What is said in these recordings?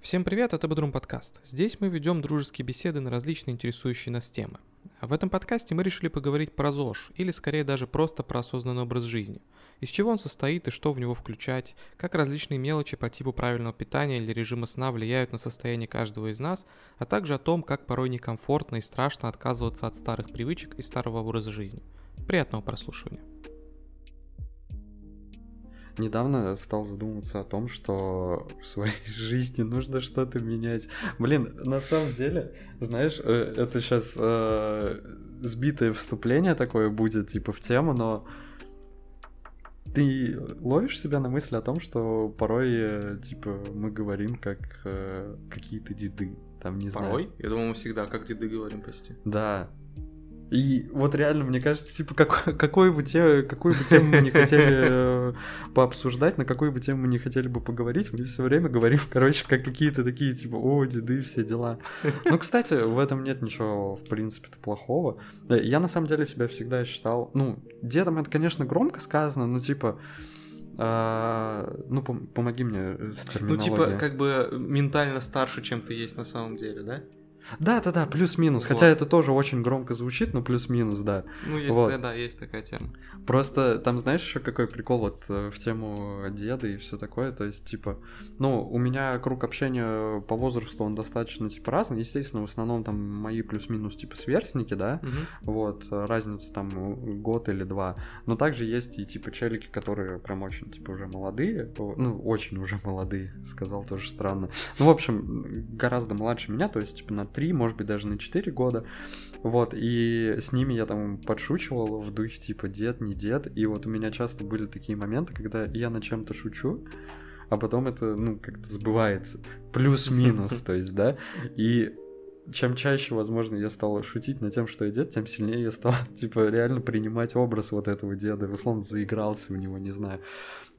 Всем привет, это Бодрум подкаст. Здесь мы ведем дружеские беседы на различные интересующие нас темы. А в этом подкасте мы решили поговорить про ЗОЖ, или скорее даже просто про осознанный образ жизни. Из чего он состоит и что в него включать, как различные мелочи по типу правильного питания или режима сна влияют на состояние каждого из нас, а также о том, как порой некомфортно и страшно отказываться от старых привычек и старого образа жизни. Приятного прослушивания. Недавно стал задумываться о том, что в своей жизни нужно что-то менять. Блин, на самом деле, знаешь, э, это сейчас э, сбитое вступление такое будет, типа, в тему, но ты ловишь себя на мысли о том, что порой, э, типа, мы говорим как э, какие-то деды, там, не порой? знаю. Порой? Я думал, мы всегда как деды говорим почти. Да, и вот реально, мне кажется, типа, как, какой бы те, какую бы тему мы не хотели э, пообсуждать, на какую бы тему мы не хотели бы поговорить, мы все время говорим, короче, как какие-то такие, типа, о, деды, все дела. Ну, кстати, в этом нет ничего, в принципе-то, плохого. Я, на самом деле, себя всегда считал, ну, дедом это, конечно, громко сказано, но, типа, а, ну, пом- помоги мне с терминологией. Ну, типа, как бы ментально старше, чем ты есть на самом деле, да? Да, да, да, плюс-минус. Вот. Хотя это тоже очень громко звучит, но плюс-минус, да. Ну, есть, вот. да, есть такая тема. Просто там, знаешь, еще какой прикол вот э, в тему деда и все такое. То есть, типа, ну, у меня круг общения по возрасту, он достаточно, типа, разный. Естественно, в основном там мои плюс-минус, типа, сверстники, да. Угу. Вот, разница там год или два. Но также есть и, типа, челики, которые прям очень, типа, уже молодые. Ну, очень уже молодые, сказал тоже странно. Ну, в общем, гораздо младше меня, то есть, типа, на 3, может быть, даже на 4 года. Вот, и с ними я там подшучивал в духе типа дед, не дед. И вот у меня часто были такие моменты, когда я на чем-то шучу, а потом это, ну, как-то сбывается. Плюс-минус, то есть, да. И чем чаще, возможно, я стал шутить над тем, что я дед, тем сильнее я стал, типа, реально принимать образ вот этого деда. Условно, заигрался у него, не знаю.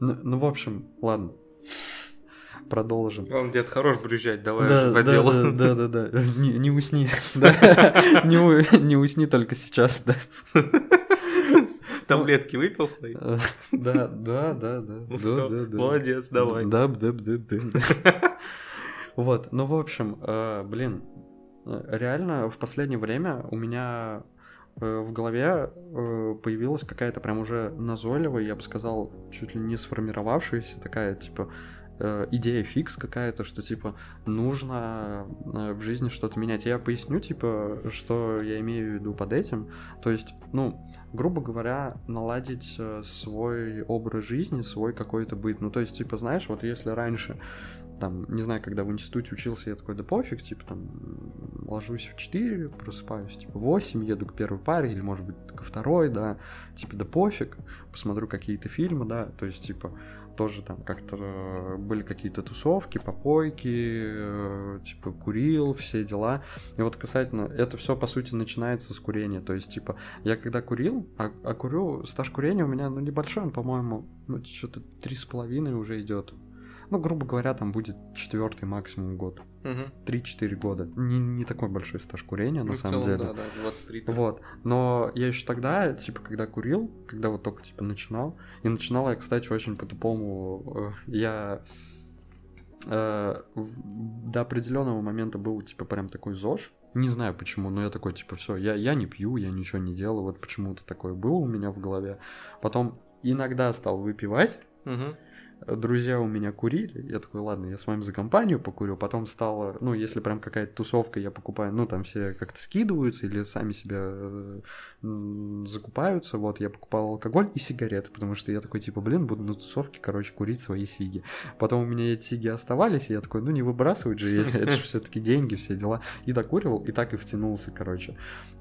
Ну, ну в общем, ладно продолжим. Он дед хорош брюзжать, давай да, по да, делу. Да, да, да, да. Не, не усни. не, не усни только сейчас, да. Таблетки выпил свои? Э, да, да, да, да. Ну. Молодец, давай. Да, да, да, да. Вот, ну, в общем, э, блин, реально в последнее время у меня э, в голове появилась какая-то прям уже назойливая, я бы сказал, чуть ли не сформировавшаяся такая, типа, э, идея фикс какая-то, что типа нужно э, в жизни что-то менять. Я поясню, типа, что я имею в виду под этим. То есть, ну, грубо говоря, наладить э, свой образ жизни, свой какой-то быт. Ну, то есть, типа, знаешь, вот если раньше там, не знаю, когда в институте учился, я такой, да пофиг, типа, там, ложусь в 4, просыпаюсь, типа, в 8, еду к первой паре, или, может быть, ко второй, да, типа, да пофиг, посмотрю какие-то фильмы, да, то есть, типа, тоже там как-то э, были какие-то тусовки, попойки, э, типа курил, все дела. И вот касательно, это все по сути начинается с курения. То есть, типа, я когда курил, а, а курю, стаж курения у меня, ну, небольшой, он, по-моему, ну, что-то три с половиной уже идет. Ну, грубо говоря, там будет четвертый максимум год. Угу. 3-4 года. Не, не такой большой стаж курения, ну, на самом целом, деле. Да, да, 23. Вот. Но я еще тогда, типа, когда курил, когда вот только, типа, начинал, и начинал я, кстати, очень по-тупому. Э, я э, до определенного момента был, типа, прям такой ЗОЖ. Не знаю почему, но я такой, типа, все, я, я не пью, я ничего не делаю. Вот почему-то такое было у меня в голове. Потом иногда стал выпивать. Угу друзья у меня курили, я такой, ладно, я с вами за компанию покурю, потом стало, ну, если прям какая-то тусовка, я покупаю, ну, там все как-то скидываются или сами себя э, закупаются, вот, я покупал алкоголь и сигареты, потому что я такой, типа, блин, буду на тусовке, короче, курить свои сиги. Потом у меня эти сиги оставались, и я такой, ну, не выбрасывать же, это же все таки деньги, все дела, и докуривал, и так и втянулся, короче.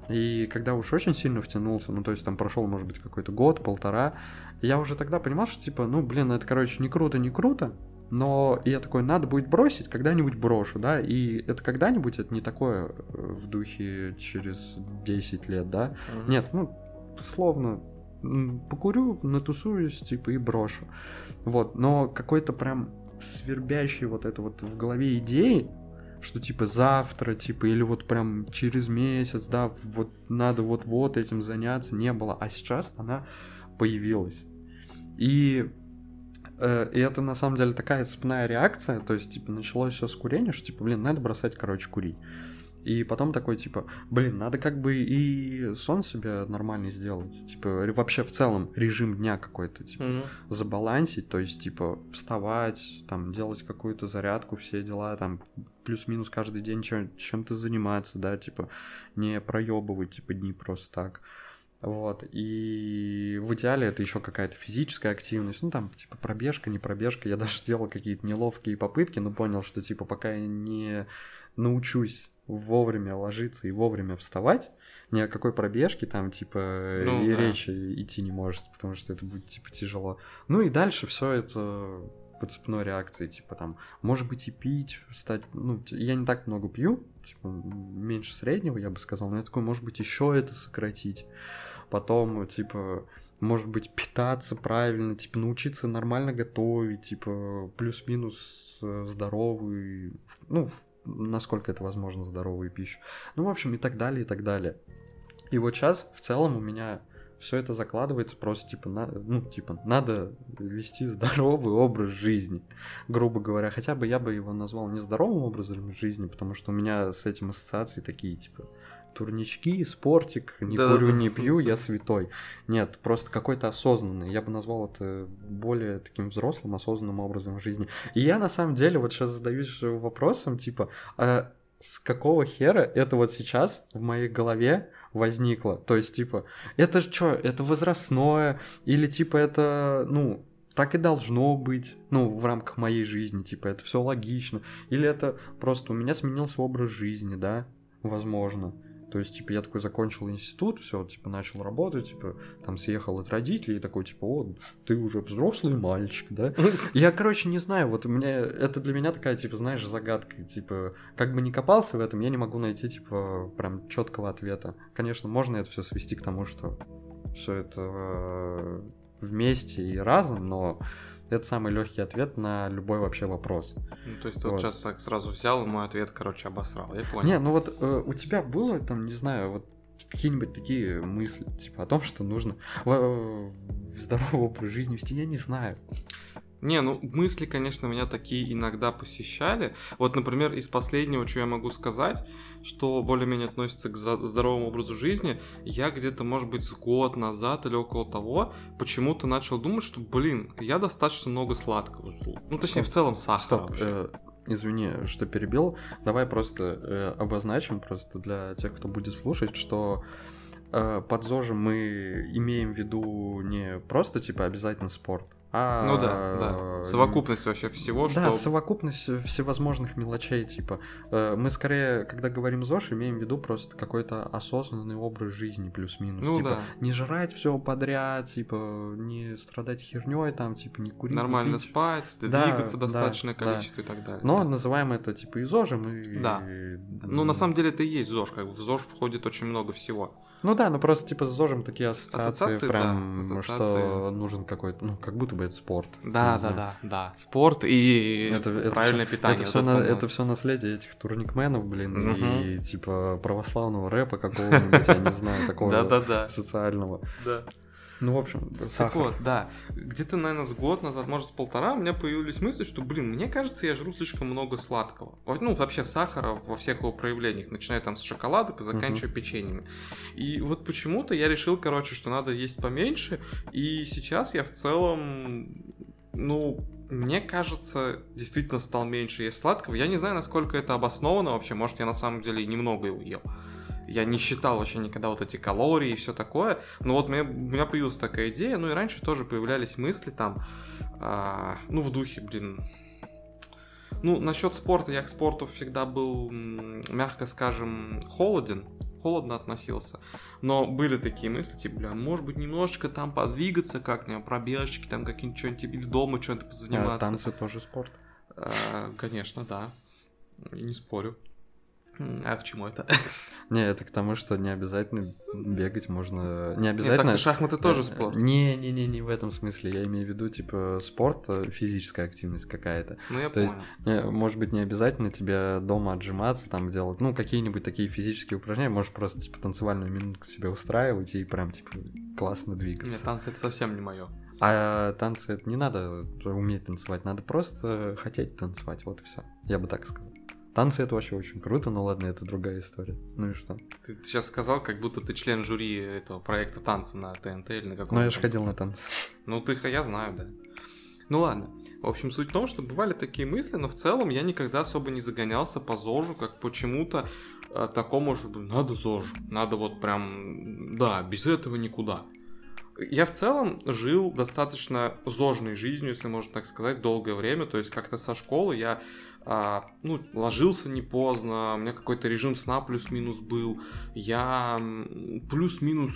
И когда уж очень сильно втянулся, ну, то есть там прошел, может быть, какой-то год, полтора, я уже тогда понимал, что, типа, ну, блин, это, короче, не круто, не круто, но я такой, надо будет бросить, когда-нибудь брошу, да, и это когда-нибудь, это не такое э, в духе через 10 лет, да, mm-hmm. нет, ну, словно покурю, натусуюсь, типа, и брошу, вот, но какой-то прям свербящий вот это вот в голове идеи, что типа завтра, типа, или вот прям через месяц, да, вот надо вот-вот этим заняться, не было. А сейчас она появилась. И Э, и это на самом деле такая цепная реакция, то есть, типа, началось все с курения, что, типа, блин, надо бросать, короче, курить. И потом такой, типа, блин, надо как бы и сон себе нормальный сделать. Типа, вообще в целом режим дня какой-то, типа, Мгм. забалансить, то есть, типа, вставать, там, делать какую-то зарядку, все дела, там, плюс-минус каждый день чем- чем-то заниматься, да, типа, не проебывать, типа, дни просто так. Вот, и в идеале это еще какая-то физическая активность, ну там, типа, пробежка, не пробежка, я даже делал какие-то неловкие попытки, но понял, что, типа, пока я не научусь вовремя ложиться и вовремя вставать, ни о какой пробежке там, типа, Ну и да. речи идти не может, потому что это будет, типа, тяжело. Ну и дальше все это по цепной реакции, типа, там, может быть, и пить, стать, ну, я не так много пью, типа, меньше среднего, я бы сказал, но я такой, может быть, еще это сократить. Потом, типа, может быть, питаться правильно, типа, научиться нормально готовить, типа, плюс-минус э, здоровый, ну, насколько это возможно, здоровую пищу. Ну, в общем, и так далее, и так далее. И вот сейчас, в целом, у меня все это закладывается просто, типа, на, ну, типа, надо вести здоровый образ жизни, грубо говоря. Хотя бы я бы его назвал не здоровым образом жизни, потому что у меня с этим ассоциации такие, типа, турнички, спортик, не Да-да-да. курю, не пью, я святой. Нет, просто какой-то осознанный. Я бы назвал это более таким взрослым, осознанным образом жизни. И я на самом деле вот сейчас задаюсь вопросом, типа, а с какого хера это вот сейчас в моей голове возникло? То есть, типа, это что, это возрастное? Или, типа, это, ну, так и должно быть, ну, в рамках моей жизни, типа, это все логично. Или это просто у меня сменился образ жизни, да, возможно. То есть, типа, я такой закончил институт, все, типа, начал работать, типа, там съехал от родителей, и такой, типа, о, ты уже взрослый мальчик, да? Я, короче, не знаю, вот у меня, это для меня такая, типа, знаешь, загадка, типа, как бы не копался в этом, я не могу найти, типа, прям четкого ответа. Конечно, можно это все свести к тому, что все это э, вместе и разом, но это самый легкий ответ на любой вообще вопрос. Ну, то есть ты вот Вот. сейчас сразу взял и мой ответ, короче, обосрал. Я понял. Не, ну вот э, у тебя было там, не знаю, вот какие-нибудь такие мысли, типа, о том, что нужно в, в здоровый образ жизни вести, я не знаю. Не, ну мысли, конечно, меня такие иногда посещали. Вот, например, из последнего, что я могу сказать, что более-менее относится к здоровому образу жизни, я где-то, может быть, с год назад или около того почему-то начал думать, что, блин, я достаточно много сладкого жру. Ну, точнее, в целом сахара Стоп, вообще. э, извини, что перебил. Давай просто э, обозначим просто для тех, кто будет слушать, что э, под ЗОЖем мы имеем в виду не просто типа обязательно спорт, а Ну да, да. Совокупность вообще всего, Да, что... совокупность всевозможных мелочей, типа, э, мы скорее, когда говорим ЗОЖ, имеем в виду просто какой-то осознанный образ жизни плюс-минус, Ну типа, да. не жрать все подряд, типа, не страдать херней, там, типа, не курить, не Нормально пить. спать, Да, двигаться да, достаточное да. количество и так далее. Но да. называем это типа и ЗОЖем, и... Да. Ну, на самом деле это и есть ЗОЖ, как бы в ЗОЖ входит очень много всего. Ну да, ну просто типа с ЗОЖем такие ассоциации, Ассоциации, прям, да, что ассоциации. нужен какой-то, ну, как будто бы это спорт. Да, да, знаю. да, да. Спорт и Это, это правильное всё- питание. Это вот все, по-моему. это все наследие этих турникменов, блин, Мгм. и типа православного рэпа какого-нибудь, я не знаю, такого социального. Да. Ну, в общем, Так сахар. вот, да. Где-то, наверное, с год назад, может, с полтора, у меня появились мысли, что, блин, мне кажется, я жру слишком много сладкого. Ну, вообще сахара во всех его проявлениях, начиная там с шоколада и заканчивая печеньями. И вот почему-то я решил, короче, что надо есть поменьше, и сейчас я в целом, ну, мне кажется, действительно стал меньше есть сладкого. Я не знаю, насколько это обосновано вообще, может, я на самом деле немного его ел. Я не считал вообще никогда вот эти калории и все такое. Но вот мне, у меня появилась такая идея. Ну и раньше тоже появлялись мысли там, а, ну в духе, блин. Ну, насчет спорта, я к спорту всегда был, мягко скажем, холоден, холодно относился. Но были такие мысли, типа, бля, может быть, немножечко там подвигаться как-нибудь, пробежки, там какие-нибудь что-нибудь, или дома А, позаниматься. танцы тоже спорт. А, конечно, да. И не спорю. А к чему это? Не, это к тому, что не обязательно бегать можно... Не Нет, обязательно... так-то шахматы тоже Э, спорт. Не-не-не, не в этом смысле. Я имею в виду, типа, спорт, э, физическая активность какая-то. Ну, я то есть. Не, Может быть, не обязательно тебе дома отжиматься, там делать, ну, какие-нибудь такие физические упражнения. Можешь просто, типа, танцевальную минутку себе устраивать и прям, типа, классно Нет, двигаться. танцы это совсем не мое. А танцы это не надо уметь танцевать, надо просто хотеть танцевать, вот и все. Я бы так сказал. Танцы это вообще очень круто, но ладно, это другая история. Ну и что? Ты, ты сейчас сказал, как будто ты член жюри этого проекта танца на ТНТ или на каком-то. Ну я же ходил на танцы. Ну ты, я знаю, да. Ну ладно. В общем, суть в том, что бывали такие мысли, но в целом я никогда особо не загонялся по ЗОЖу, как почему-то э, такому же, надо ЗОЖ, надо вот прям, да, без этого никуда. Я в целом жил достаточно зожной жизнью, если можно так сказать, долгое время. То есть как-то со школы я а, ну, ложился не поздно, у меня какой-то режим сна плюс-минус был. Я плюс-минус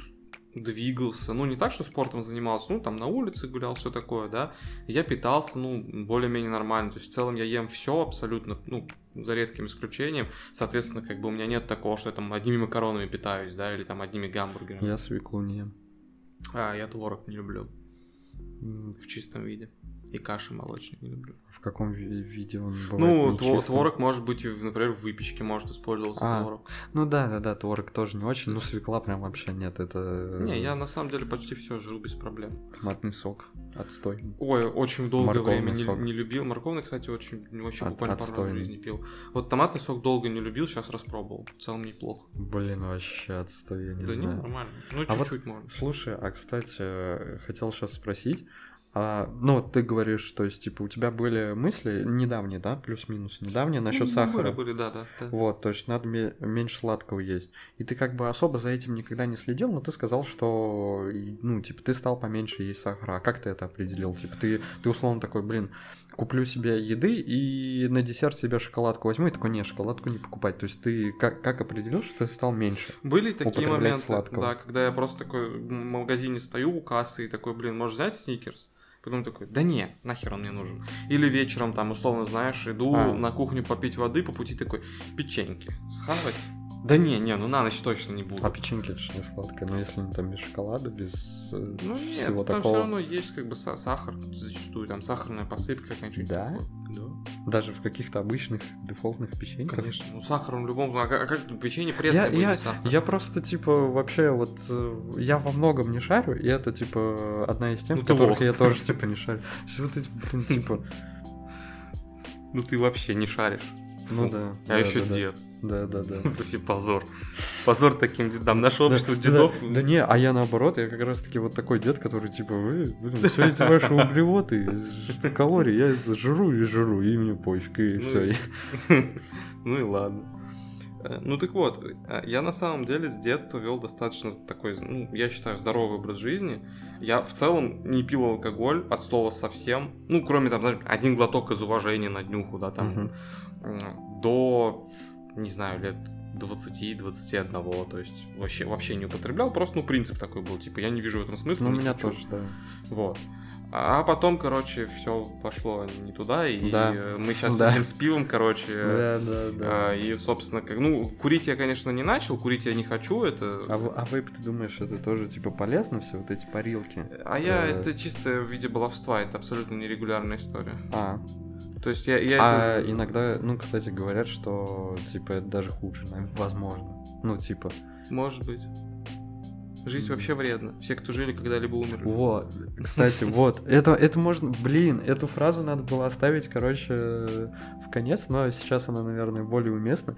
двигался, ну не так, что спортом занимался, ну там на улице гулял, все такое, да, я питался, ну, более-менее нормально, то есть в целом я ем все абсолютно, ну, за редким исключением, соответственно, как бы у меня нет такого, что я там одними макаронами питаюсь, да, или там одними гамбургерами. Я свеклу не ем. А, я творог не люблю в чистом виде. И каши молочные не люблю. В каком ви- виде он бывает? Ну, тво- творог может быть, например, в выпечке может использоваться а, творог. Ну да, да, да, творог тоже не очень. Ну, свекла прям вообще нет. Это. Не, я на самом деле почти все жил без проблем. Томатный сок. Отстой. Ой, очень долгое время не, не любил. Морковный, кстати, очень вообще От, буквально пару раз в жизни пил. Вот томатный сок долго не любил, сейчас распробовал. В целом неплохо. Блин, вообще отстой, я не да знаю. Да не, нормально. Ну, а чуть-чуть вот, можно. Слушай, а кстати, хотел сейчас спросить. А, ну, ты говоришь, то есть, типа, у тебя были мысли недавние, да, плюс-минус недавние насчет ну, сахара. Были, были, да, да, да. Вот, то есть надо меньше сладкого есть. И ты как бы особо за этим никогда не следил, но ты сказал, что, ну, типа, ты стал поменьше есть сахара. А как ты это определил? Типа, ты, ты условно такой, блин, куплю себе еды и на десерт себе шоколадку возьму, и такой, не, шоколадку не покупать. То есть ты как, как определил, что ты стал меньше Были такие моменты, сладкого? да, когда я просто такой в магазине стою у кассы и такой, блин, можешь взять сникерс? Потом такой, да не, нахер он мне нужен. Или вечером там, условно, знаешь, иду а. на кухню попить воды, по пути такой, печеньки схавать. Да не, не, ну на ночь точно не буду. А печеньки это же не сладкое, но если там без шоколада, без э, ну, нет, всего там такого. все равно есть как бы сахар, зачастую там сахарная посыпка какая-нибудь. Да? Да. Даже в каких-то обычных дефолтных печеньках? Конечно, ну сахар в любом... А как, а как печенье пресное я, будет я, сахар? Я просто, типа, вообще вот... Э, я во многом не шарю, и это, типа, одна из тем, ну, в которых я тоже, типа, не шарю. Все эти, блин, типа... Ну ты вообще не шаришь. Ну да. Да, еще дед. Да, да, да. Вообще позор. Позор таким дедам. Наше общество да, дедов. Да, да не, а я наоборот, я как раз таки вот такой дед, который типа, вы, блин, все эти ваши углеводы, калории, я жру и жру, и мне пофиг, и ну, все. Ну и ладно. Э, ну так вот, э, я на самом деле с детства вел достаточно такой, ну, я считаю, здоровый образ жизни. Я в целом не пил алкоголь от слова совсем. Ну, кроме там, знаешь, один глоток из уважения на днюху, да, там, угу. до не знаю, лет 20-21, то есть вообще, вообще не употреблял, просто, ну, принцип такой был, типа, я не вижу в этом смысла. Ну, у меня хочу. тоже, да. Вот. А потом, короче, все пошло не туда, и да. мы сейчас да. сидим с пивом, короче. Да, да, да. А, и, собственно, как, ну, курить я, конечно, не начал, курить я не хочу, это... А, а вейп, ты думаешь, это тоже, типа, полезно, все вот эти парилки? А я, э, это чисто в виде баловства, это абсолютно нерегулярная история. А, то есть я, я а это... иногда, ну, кстати, говорят, что типа это даже хуже, возможно. Ну, типа. Может быть. Жизнь вообще вредна. Все, кто жили, когда-либо умерли. Вот, кстати, вот. Это, это можно... Блин, эту фразу надо было оставить, короче, в конец, но сейчас она, наверное, более уместна.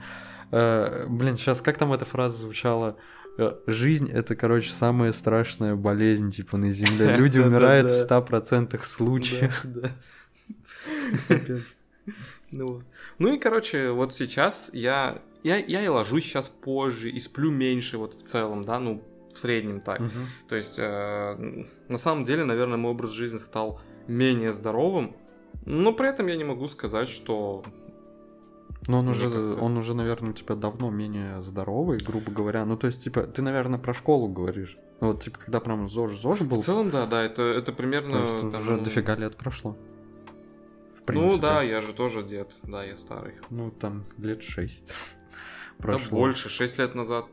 Э, блин, сейчас как там эта фраза звучала? Э, жизнь — это, короче, самая страшная болезнь, типа, на Земле. Люди умирают в 100% случаев. Ну, ну и, короче, вот сейчас я, я, я и ложусь сейчас позже, и сплю меньше вот в целом, да, ну, в среднем так. Угу. То есть, э, на самом деле, наверное, мой образ жизни стал менее здоровым, но при этом я не могу сказать, что... Но он уже, он уже, наверное, у тебя давно менее здоровый, грубо говоря. Ну, то есть, типа, ты, наверное, про школу говоришь. Ну, вот, типа, когда прям ЗОЖ-ЗОЖ был. В целом, да, да, это, это примерно... То есть, там, уже дофига лет прошло принципе. Ну да, я же тоже дед, да, я старый. Ну там лет шесть прошло. Да больше, шесть лет назад.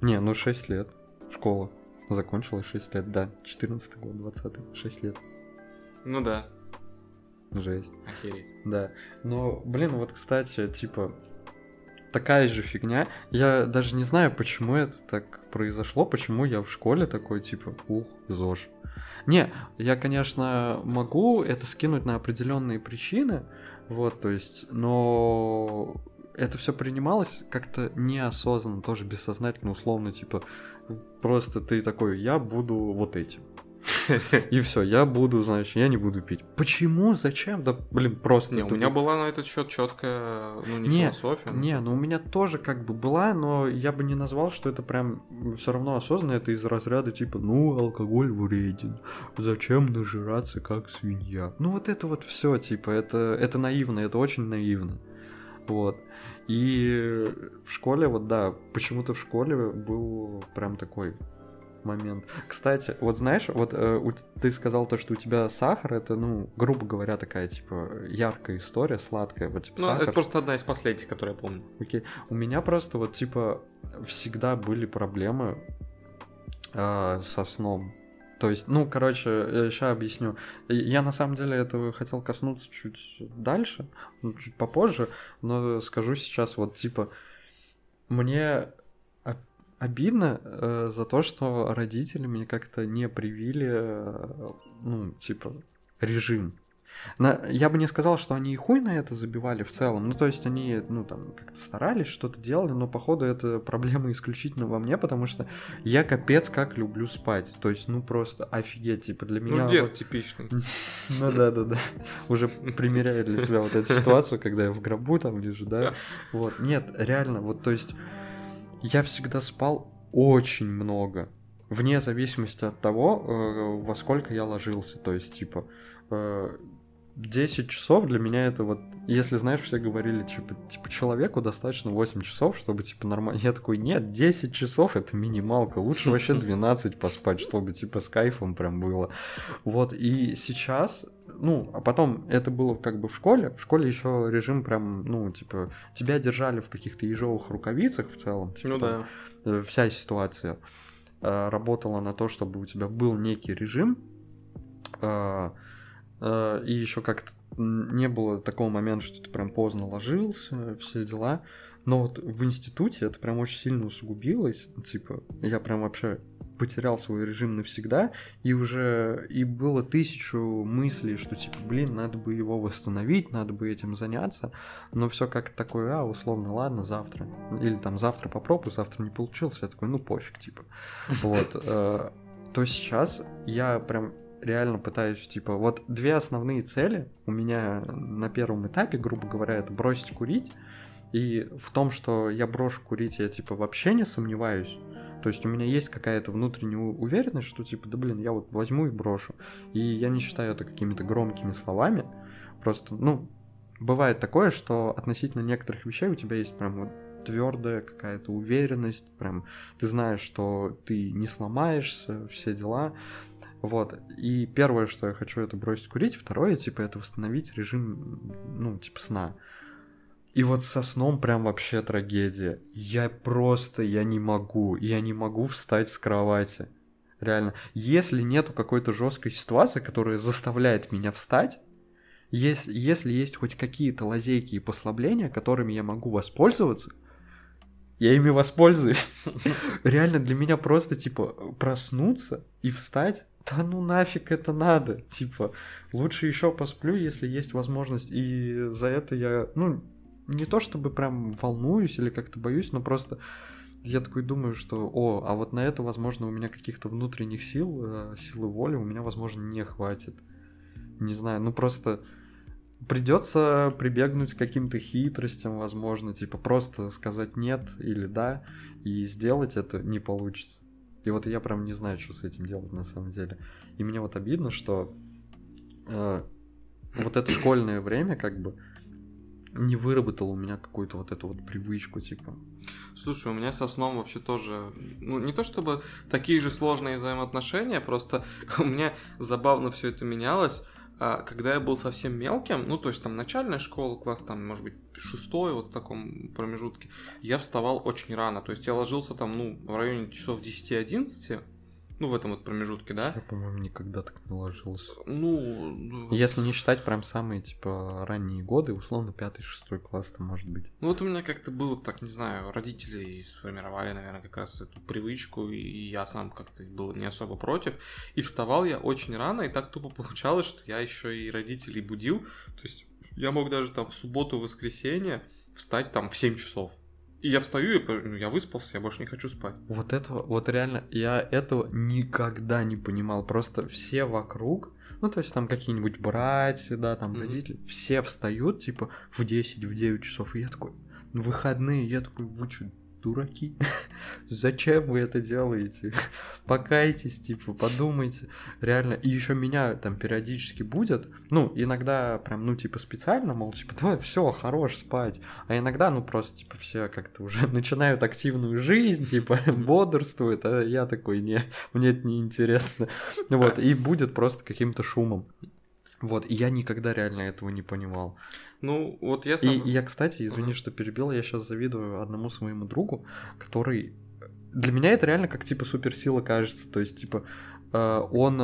Не, ну шесть лет. Школа закончилась шесть лет, да. 14 год, 20 шесть лет. Ну да. Жесть. Охереть. Да. Но, блин, вот, кстати, типа, такая же фигня. Я даже не знаю, почему это так произошло, почему я в школе такой, типа, ух, ЗОЖ. Не, я, конечно, могу это скинуть на определенные причины, вот, то есть, но это все принималось как-то неосознанно, тоже бессознательно, условно, типа, просто ты такой, я буду вот этим. И все, я буду, значит, я не буду пить. Почему? Зачем? Да, блин, просто. Не, у меня была на этот счет четкая, ну, не, не философия. Не, ну у меня тоже как бы была, но я бы не назвал, что это прям все равно осознанно. Это из разряда типа, ну, алкоголь вреден. Зачем нажираться как свинья? Ну, вот это вот все, типа, это, это наивно, это очень наивно. Вот. И в школе, вот да, почему-то в школе был прям такой момент. Кстати, вот знаешь, вот э, ты сказал то, что у тебя сахар, это, ну, грубо говоря, такая, типа, яркая история, сладкая, вот, типа, Ну, сахар. это просто одна из последних, которые я помню. Окей. У меня просто, вот, типа, всегда были проблемы э, со сном. То есть, ну, короче, сейчас объясню. Я на самом деле этого хотел коснуться чуть дальше, ну, чуть попозже, но скажу сейчас вот типа мне обидно э, за то, что родители мне как-то не привили, э, ну, типа, режим. На, я бы не сказал, что они и хуй на это забивали в целом. Ну, то есть они, ну, там, как-то старались, что-то делали, но, походу, это проблема исключительно во мне, потому что я капец как люблю спать. То есть, ну, просто офигеть, типа, для меня... Ну, дед вот... типичный. Ну, да-да-да. Уже примеряю для себя вот эту ситуацию, когда я в гробу там лежу, да. Вот. Нет, реально, вот, то есть я всегда спал очень много. Вне зависимости от того, э, во сколько я ложился. То есть, типа, э, 10 часов для меня это вот, если знаешь, все говорили, типа, типа человеку достаточно 8 часов, чтобы, типа, нормально. Я такой, нет, 10 часов это минималка, лучше вообще 12 поспать, чтобы, типа, с кайфом прям было. Вот, и сейчас, ну, а потом это было как бы в школе, в школе еще режим прям, ну, типа, тебя держали в каких-то ежовых рукавицах в целом, типа, ну, там, да. Э, вся ситуация э, работала на то, чтобы у тебя был некий режим, э, и еще как-то не было такого момента, что ты прям поздно ложился, все дела. Но вот в институте это прям очень сильно усугубилось. Типа, я прям вообще потерял свой режим навсегда, и уже и было тысячу мыслей, что типа, блин, надо бы его восстановить, надо бы этим заняться, но все как такое, а, условно, ладно, завтра, или там завтра попробую, завтра не получилось, я такой, ну пофиг, типа, вот, э, то сейчас я прям реально пытаюсь, типа, вот две основные цели у меня на первом этапе, грубо говоря, это бросить курить. И в том, что я брошу курить, я, типа, вообще не сомневаюсь. То есть у меня есть какая-то внутренняя уверенность, что, типа, да блин, я вот возьму и брошу. И я не считаю это какими-то громкими словами. Просто, ну, бывает такое, что относительно некоторых вещей у тебя есть прям вот твердая какая-то уверенность, прям ты знаешь, что ты не сломаешься, все дела. Вот. И первое, что я хочу, это бросить курить. Второе, типа, это восстановить режим, ну, типа, сна. И вот со сном прям вообще трагедия. Я просто, я не могу. Я не могу встать с кровати. Реально. Если нету какой-то жесткой ситуации, которая заставляет меня встать, если, если есть хоть какие-то лазейки и послабления, которыми я могу воспользоваться, я ими воспользуюсь. Реально для меня просто, типа, проснуться и встать да ну нафиг это надо, типа, лучше еще посплю, если есть возможность, и за это я, ну, не то чтобы прям волнуюсь или как-то боюсь, но просто я такой думаю, что, о, а вот на это, возможно, у меня каких-то внутренних сил, э, силы воли у меня, возможно, не хватит. Не знаю, ну просто придется прибегнуть к каким-то хитростям, возможно, типа просто сказать нет или да, и сделать это не получится. И вот я прям не знаю, что с этим делать на самом деле. И мне вот обидно, что э, вот это школьное время как бы не выработало у меня какую-то вот эту вот привычку, типа. Слушай, у меня со сном вообще тоже, ну не то чтобы такие же сложные взаимоотношения, просто у меня забавно все это менялось. А, когда я был совсем мелким, ну, то есть там начальная школа, класс там, может быть, шестой, вот в таком промежутке, я вставал очень рано. То есть я ложился там, ну, в районе часов 10-11, Ну, в этом вот промежутке, да? Я, по-моему, никогда так не ложился. Ну, Если не считать прям самые, типа, ранние годы, условно, пятый, шестой класс там может быть. Ну вот у меня как-то было так, не знаю, родители сформировали, наверное, как раз эту привычку, и я сам как-то был не особо против. И вставал я очень рано, и так тупо получалось, что я еще и родителей будил. То есть я мог даже там в субботу, воскресенье встать там в 7 часов. И я встаю, и ну, я выспался, я больше не хочу спать. Вот этого, вот реально, я этого никогда не понимал. Просто все вокруг, ну, то есть там какие-нибудь братья, да, там Мгм. родители, все встают, типа, в 10, в 9 часов. И я такой, «Ну, выходные, я такой, вы что, дураки? Зачем вы это делаете? Покайтесь, типа, подумайте. Реально. И еще меня там периодически будет. Ну, иногда прям, ну, типа, специально, мол, типа, давай, все, хорош спать. А иногда, ну, просто, типа, все как-то уже начинают активную жизнь, типа, бодрствуют, а я такой, не, мне это не интересно. Вот, и будет просто каким-то шумом. Вот, и я никогда реально этого не понимал. Ну, вот я сам... И я, кстати, извини, Ага. что перебил, я сейчас завидую одному своему другу, который... Для меня это реально как, типа, суперсила кажется. То есть, типа, э, он...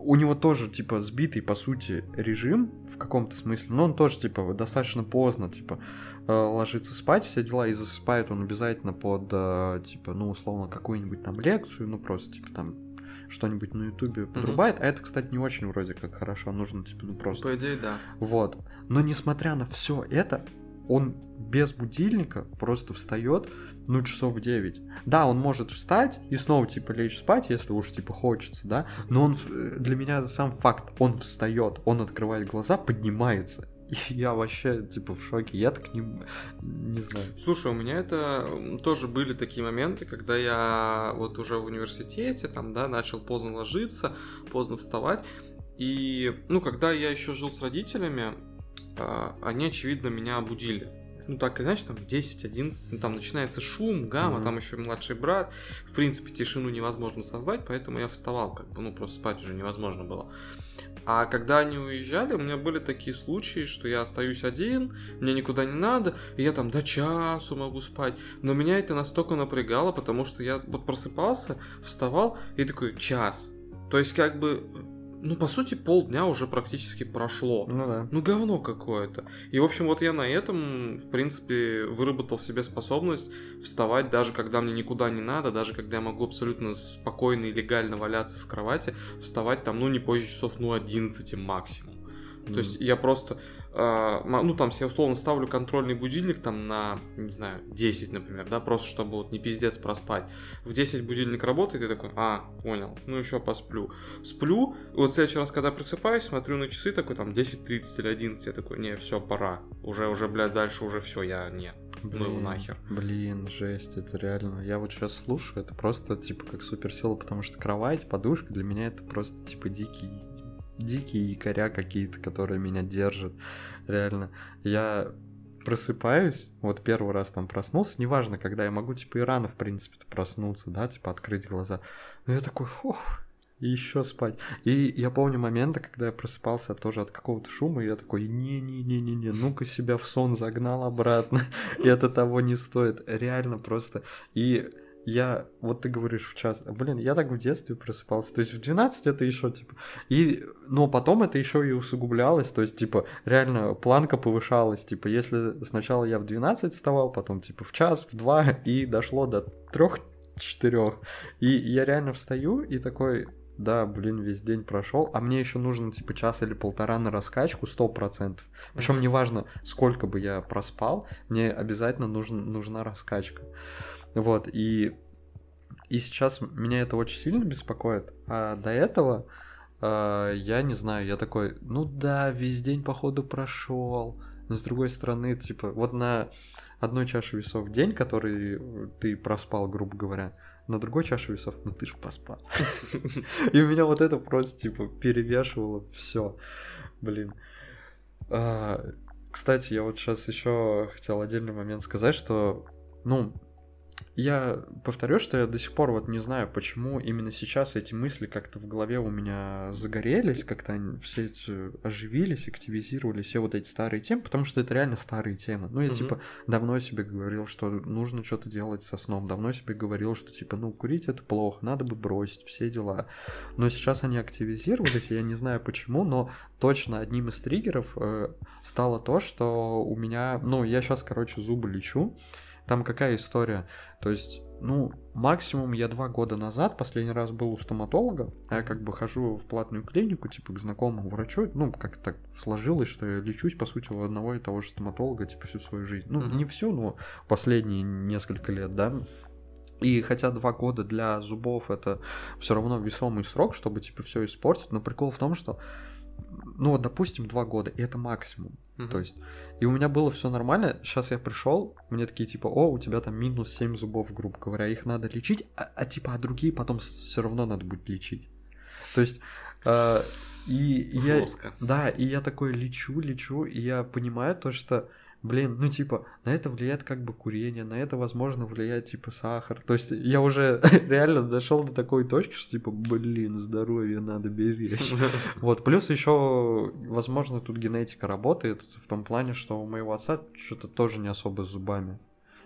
У него тоже, типа, сбитый, по сути, режим в каком-то смысле. Но он тоже, типа, достаточно поздно, типа, э, ложится спать, все дела, и засыпает он обязательно под, э, типа, ну, условно, какую-нибудь там лекцию, ну, просто, типа, там, что-нибудь на ютубе подрубает. А это, кстати, не очень вроде как хорошо. Нужно, типа, ну, просто По идее, да. вот. Но несмотря на все это, он без будильника просто встает, ну, часов в 9. Да, он может встать и снова, типа, лечь спать, если уж, типа, хочется, да. Но он, в- для меня сам факт, он встает, он открывает глаза, поднимается. Я вообще, типа, в шоке. Я так не, не знаю. Слушай, у меня это тоже были такие моменты, когда я вот уже в университете, там, да, начал поздно ложиться, поздно вставать. И, ну, когда я еще жил с родителями, а, они, очевидно, меня будили. Ну, так или иначе, там 10-11, ну, там начинается шум, гамма, Мгм. там еще младший брат. В принципе, тишину невозможно создать, поэтому я вставал, как бы, ну, просто спать уже невозможно было. А когда они уезжали, у меня были такие случаи, что я остаюсь один, мне никуда не надо, и я там до часу могу спать. Но меня это настолько напрягало, потому что я вот просыпался, вставал и такой час. То есть как бы, ну по сути полдня уже практически прошло. Ну да. Ну говно какое-то. И в общем вот я на этом, в принципе, выработал в себе способность вставать даже когда мне никуда не надо, даже когда я могу абсолютно спокойно и легально валяться в кровати, вставать там, ну не позже часов, ну 11 максимум. То есть я просто, ну там, я условно ставлю контрольный будильник там на, не знаю, 10, например, да, просто чтобы вот не пиздец проспать. В 10 будильник работает, и такой, а, понял, ну еще посплю. Сплю, и вот в следующий раз, когда просыпаюсь, смотрю на часы, такой там 10.30 или 11, я такой, не, все, пора. Уже, уже, блядь, дальше уже все, я не. Ну его нахер. Блин, жесть, это реально. Я вот сейчас слушаю, это просто типа как суперсила, потому что кровать, подушка для меня это просто типа дикий дикие якоря какие-то, которые меня держат. Реально. Я просыпаюсь, вот первый раз там проснулся, неважно, когда я могу, типа, и рано, в принципе, проснуться, да, типа, открыть глаза. Но я такой, фух, и еще спать. И я помню моменты, когда я просыпался тоже от какого-то шума, и я такой, не-не-не-не-не, ну-ка себя в сон загнал обратно, и это того не стоит. Реально просто. И я, вот ты говоришь в час, блин, я так в детстве просыпался, то есть в 12 это еще, типа, и, но потом это еще и усугублялось, то есть, типа, реально планка повышалась, типа, если сначала я в 12 вставал, потом, типа, в час, в два, и дошло до трех-четырех, и я реально встаю и такой, да, блин, весь день прошел, а мне еще нужно типа час или полтора на раскачку, сто процентов. Причем неважно, сколько бы я проспал, мне обязательно нужен, нужна раскачка. Вот, и, и сейчас меня это очень сильно беспокоит, а до этого э, я не знаю, я такой, ну да, весь день походу прошел, но с другой стороны, типа, вот на одной чаше весов день, который ты проспал, грубо говоря, на другой чаше весов, ну ты же поспал. И у меня вот это просто, типа, перевешивало все. Блин. А, Кстати, я вот сейчас еще хотел отдельный момент сказать, что, ну, я повторю, что я до сих пор вот не знаю, почему именно сейчас эти мысли как-то в голове у меня загорелись, как-то они все эти оживились, активизировались, все вот эти старые темы, потому что это реально старые темы. Ну, я, Мгм. типа, давно себе говорил, что нужно что-то делать со сном, давно себе говорил, что, типа, ну, курить это плохо, надо бы бросить, все дела. Но сейчас они активизировались, я не знаю почему, но точно одним из триггеров э, стало то, что у меня, ну, я сейчас, короче, зубы лечу, там какая история? То есть, ну, максимум я два года назад последний раз был у стоматолога, а я как бы хожу в платную клинику, типа, к знакомому врачу, ну, как так сложилось, что я лечусь, по сути, у одного и того же стоматолога, типа, всю свою жизнь. Ну, не всю, но последние несколько лет, да. И хотя два года для зубов это все равно весомый срок, чтобы типа все испортить, но прикол в том, что ну вот допустим два года, и это максимум. Мгм. То есть, и у меня было все нормально. Сейчас я пришел, мне такие типа, о, у тебя там минус 7 зубов, грубо говоря, их надо лечить, а, а, типа, а другие потом все равно надо будет лечить. То есть, э, и я, Жестко. да, и я такой лечу, лечу, и я понимаю то, что, блин, ну типа, на это влияет как бы курение, на это, возможно, влияет типа сахар. То есть я уже реально дошел до такой точки, что типа, блин, здоровье надо беречь. Вот, плюс еще, возможно, тут генетика работает в том плане, что у моего отца что-то тоже не особо с зубами.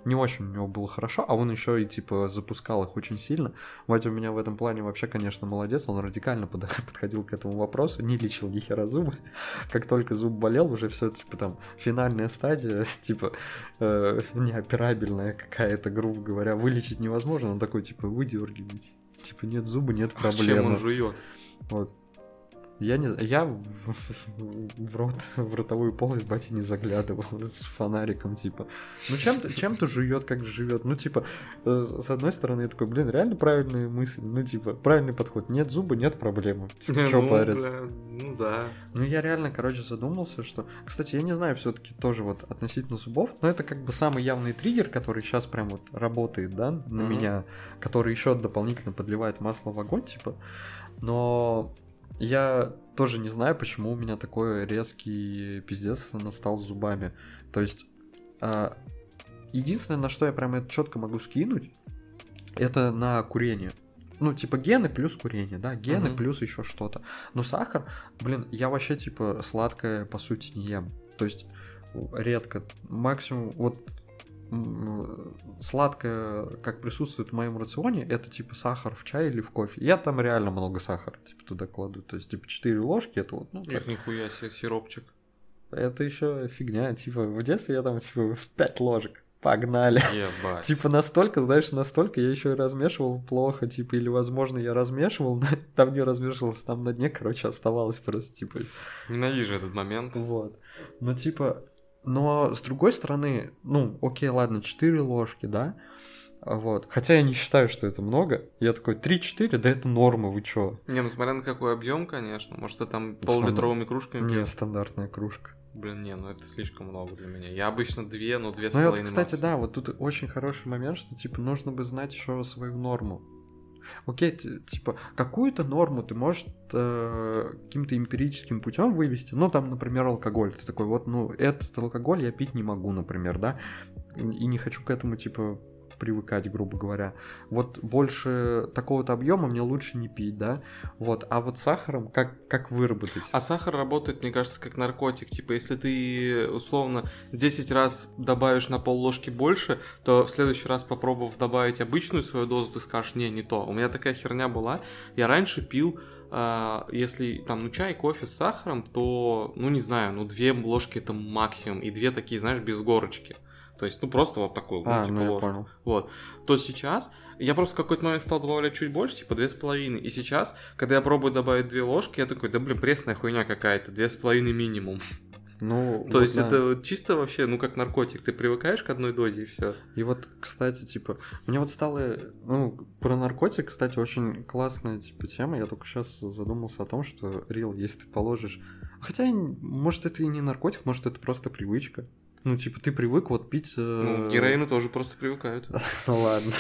Не очень у него было хорошо, а он еще и типа запускал их очень сильно. Батя у меня в этом плане вообще, конечно, молодец, он радикально под- подходил к этому вопросу, не лечил ни хера зубы. Как только зуб болел, уже все типа там финальная стадия, типа э, неоперабельная какая-то, грубо говоря, вылечить невозможно. Он такой типа выдергивайте. Типа нет зуба, нет А чем он проблемы. жует? Вот. Я не я в, в- рот, в ротовую полость бати не заглядывал с фонариком, типа. Ну чем-то чем-то жует, как живет. Ну, типа, э, с одной стороны, я такой, блин, реально правильная мысль. Ну, типа, правильный подход. Нет зуба, нет проблемы. Типа, что Ну, париться? бля, Ну да. Ну, я реально, короче, задумался, что... Кстати, я не знаю все-таки тоже вот относительно зубов, но это как бы самый явный триггер, который сейчас прям вот работает, да, на меня, который еще дополнительно подливает масло в огонь, типа. Но я тоже не знаю, почему у меня такой резкий пиздец настал с зубами. То есть, а, единственное, на что я прям это четко могу скинуть, это на курение. Ну, типа гены плюс курение, да, гены Мгм. плюс еще что-то. Но сахар, блин, я вообще типа сладкое по сути не ем. То есть редко, максимум вот сладкое, как присутствует в моем рационе, это типа сахар в чай или в кофе. Я там реально много сахара типа туда кладу. То есть типа 4 ложки, это вот, ну, Их нихуя себе сиропчик. это еще фигня. Типа в детстве я там типа 5 ложек. Погнали. Ебать. Типа настолько, знаешь, настолько я еще и размешивал плохо, типа, или, возможно, я размешивал, но там не размешивался, там на дне, короче, оставалось просто, типа, Ненавижу этот момент. вот. Ну, типа, но с другой стороны, ну, окей, ладно, 4 ложки, да, вот. Хотя я не считаю, что это много. Я такой, 3-4, да это норма, вы чё? Не, ну смотря на какой объем, конечно. Может, ты там Основном- пол-литровыми кружками Не, пьёшь? стандартная кружка. Блин, не, ну это слишком много для меня. Я обычно две, но две с Ну и вот, половиной кстати, максимум. да, вот тут очень хороший момент, что, типа, нужно бы знать еще свою норму. Окей, ты, типа, какую-то норму ты можешь э, каким-то эмпирическим путем вывести. Ну, там, например, алкоголь. Ты такой, вот, ну, этот алкоголь я пить не могу, например, да, и не хочу к этому, типа, привыкать, грубо говоря. Вот больше такого-то объема мне лучше не пить, да. Вот, а вот сахаром как, как выработать? А сахар работает, мне кажется, как наркотик. Типа, если ты, условно, 10 раз добавишь на пол ложки больше, то в следующий раз, попробовав добавить обычную свою дозу, ты скажешь, не, не то. У меня такая херня была. Я раньше пил, а, если там, ну, чай, кофе с сахаром, то, ну, не знаю, ну, две ложки это максимум. И две такие, знаешь, без горочки. То есть, ну, просто вот такой, ну, а, типа, ну, ложку. понял. Вот. То сейчас я просто в какой-то момент стал добавлять чуть больше, типа две с половиной. И сейчас, когда я пробую добавить две ложки, я такой, да блин, пресная хуйня какая-то, две с половиной минимум. Ну, То вот есть да. это чисто вообще, ну как наркотик, ты привыкаешь к одной дозе и все. И вот, кстати, типа, мне вот стало, ну, про наркотик, кстати, очень классная, типа, тема. Я только сейчас задумался о том, что, Рил, если ты положишь... Хотя, может, это и не наркотик, может, это просто привычка. Ну, типа, ты привык вот пить... э, Ну, к героину тоже просто привыкают. Ладно.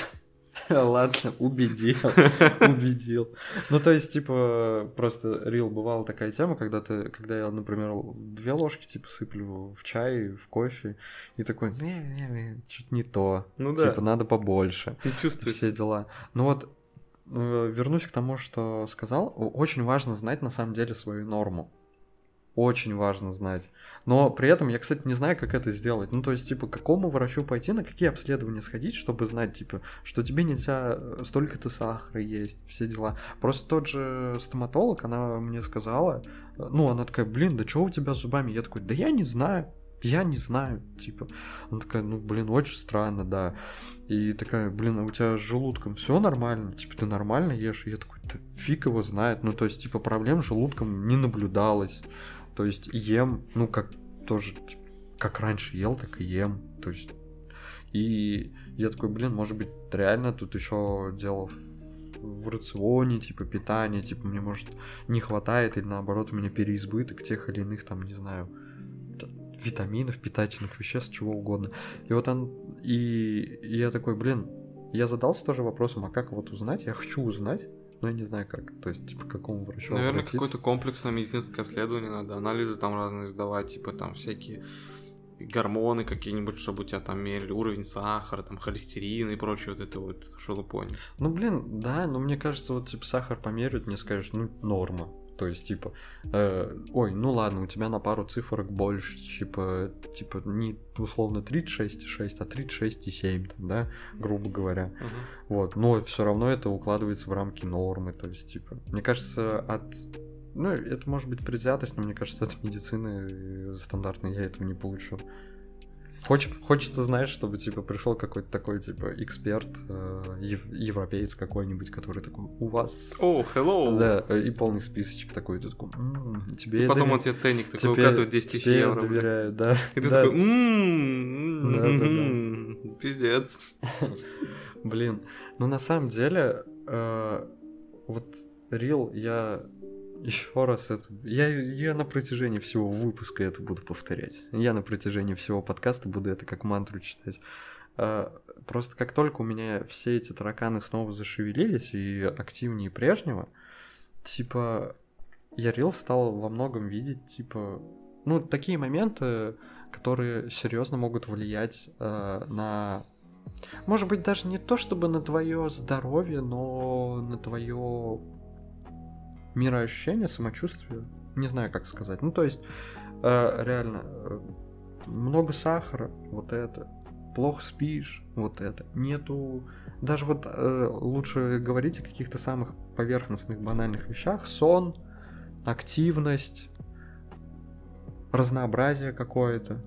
Ладно, убедил, убедил. Ну, то есть, типа, просто, Рил, бывала такая тема, когда ты, когда я, например, две ложки, типа, сыплю в чай, в кофе, и такой, не-не-не, чуть не то. Ну да. Типа, надо побольше. Ты чувствуешь. Все дела. Ну вот, э, вернусь к тому, что сказал. Очень важно знать, на самом деле, свою норму. Очень важно знать. Но при этом я, кстати, не знаю, как это сделать. Ну, то есть, типа, к какому врачу пойти, на какие обследования сходить, чтобы знать, типа, что тебе нельзя э, столько-то сахара есть, все дела. Просто тот же стоматолог, она мне сказала, э, ну, она такая, блин, да что у тебя с зубами? Я такой, да я не знаю. Я не знаю, типа. Она такая, ну, блин, очень странно, да. И такая, блин, а у тебя с желудком все нормально? Типа, ты нормально ешь? Я такой, да фиг его знает. Ну, то есть, типа, проблем с желудком не наблюдалось. То есть, ем, ну, как тоже, как раньше ел, так и ем. То есть, и я такой, блин, может быть, реально тут еще дело в, рационе, типа, питания, типа, мне, может, не хватает, или наоборот, у меня переизбыток тех или иных, там, не знаю, витаминов, питательных веществ, чего угодно. И вот он, и, и я такой, блин, я задался тоже вопросом, а как вот узнать? Я хочу узнать, но я не знаю как. То есть, типа, к какому врачу Наверное, обратиться. какое-то комплексное медицинское обследование надо, анализы там разные сдавать, типа там всякие гормоны какие-нибудь, чтобы у тебя там мерили уровень сахара, там холестерина и прочее вот это вот шелупонь. Ну, блин, да, но мне кажется, вот, типа, сахар померяют, мне скажешь, ну, норма. То есть, типа, э, ой, ну ладно, у тебя на пару цифрок больше, типа, типа, не условно 36,6, а 36,7, там, да, грубо говоря. Мгм. Вот, но все равно это укладывается в рамки нормы, то есть, типа, мне кажется, от... Ну, это может быть предвзятость, но мне кажется, от медицины э, стандартной я этого не получу. Хоч- хочется, знаешь, чтобы, типа, пришел какой-то такой, типа, эксперт, э, ев- европеец какой-нибудь, который такой, у вас... О, hello! Да, и полный списочек такой, ты такой, «М, тебе И потом доверяю, он тебе ценник такой тебе- укатывает 10 тысяч евро. доверяю, да. И ты Да. такой, «М, Да-да-да. м, пиздец. Блин, ну на самом деле, э, вот Рил, я еще раз это... Я, я на протяжении всего выпуска это буду повторять. Я на протяжении всего подкаста буду это как мантру читать. Э, просто как только у меня все эти тараканы снова зашевелились и активнее прежнего, типа, я Рил стал во многом видеть, типа, ну, такие моменты, которые серьезно могут влиять э, на может быть, даже не то чтобы на твое здоровье, но на твое мироощущение, самочувствие. Не знаю, как сказать. Ну, то есть, э, реально, э, много сахара, вот это. Плохо спишь, вот это. Нету... Даже вот э, лучше говорить о каких-то самых поверхностных, банальных вещах. Сон, активность, разнообразие какое-то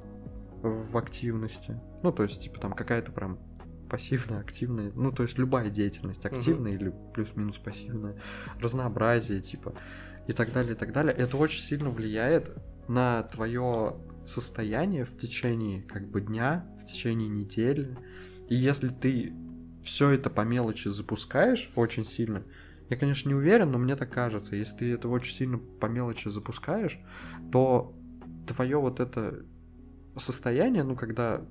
в активности. Ну, то есть, типа, там какая-то прям пассивная, активная, ну, то есть любая деятельность, активная или плюс-минус пассивная, разнообразие, типа, и так далее, и так далее. Это очень сильно влияет на твое состояние в течение, как бы, дня, в течение недели. И если ты все это по мелочи запускаешь очень сильно, я, конечно, не уверен, но мне так кажется, если ты это очень сильно по мелочи запускаешь, то твое вот это состояние, ну, когда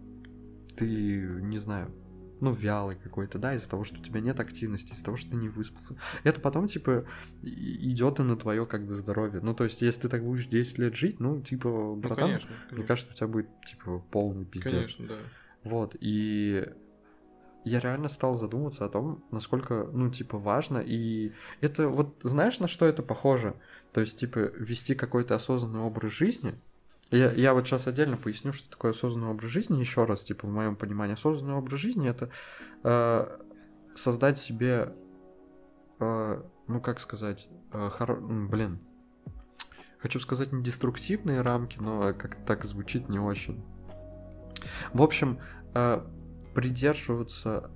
ты, не знаю, ну, вялый какой-то, да, из-за того, что у тебя нет активности, из-за того, что ты не выспался. Это потом, типа, идет и на твое, как бы, здоровье. Ну, то есть, если ты так будешь 10 лет жить, ну, типа, Ну, братан, конечно, мне конечно. кажется, у тебя будет, типа, полный пиздец. Конечно, да. Вот, и я реально стал задумываться о том, насколько, ну, типа, важно, и это вот, знаешь, на что это похоже? То есть, типа, вести какой-то осознанный образ жизни. Я, я вот сейчас отдельно поясню, что такое осознанный образ жизни, еще раз, типа, в моем понимании, осознанный образ жизни это э, создать себе, э, ну, как сказать, э, хоро- блин, хочу сказать не деструктивные рамки, но как так звучит не очень. В общем, э, придерживаться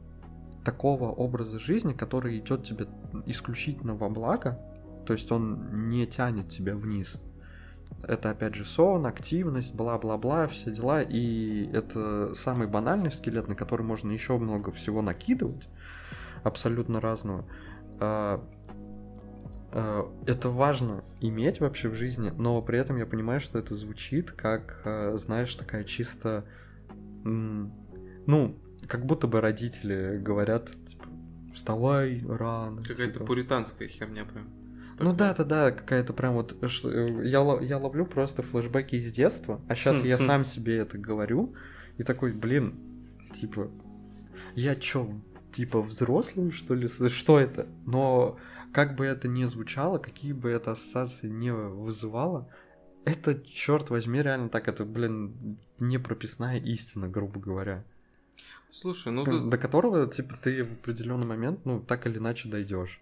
такого образа жизни, который идет тебе исключительно во благо, то есть он не тянет тебя вниз. Это опять же сон, активность, бла-бла-бла, все дела. И это самый банальный скелет, на который можно еще много всего накидывать, абсолютно разного. А, а, Это важно иметь вообще в жизни, но при этом я понимаю, что это звучит как, а, знаешь, такая чисто, ну, как будто бы родители говорят, типа, вставай рано. Какая-то типа. пуританская херня прям. Ну Такое. да, да, да, какая-то прям вот... э, Я, я ловлю просто флешбеки из детства, а сейчас я Хм, хм. сам себе это говорю, и такой, блин, типа, я чё, типа взрослым, что ли? Что это? Но как бы это ни звучало, какие бы это ассоциации не вызывало, это, черт возьми, реально так, это, блин, непрописная истина, грубо говоря. Слушай, ну ты- До которого, типа, ты в определенный момент, ну, так или иначе дойдешь.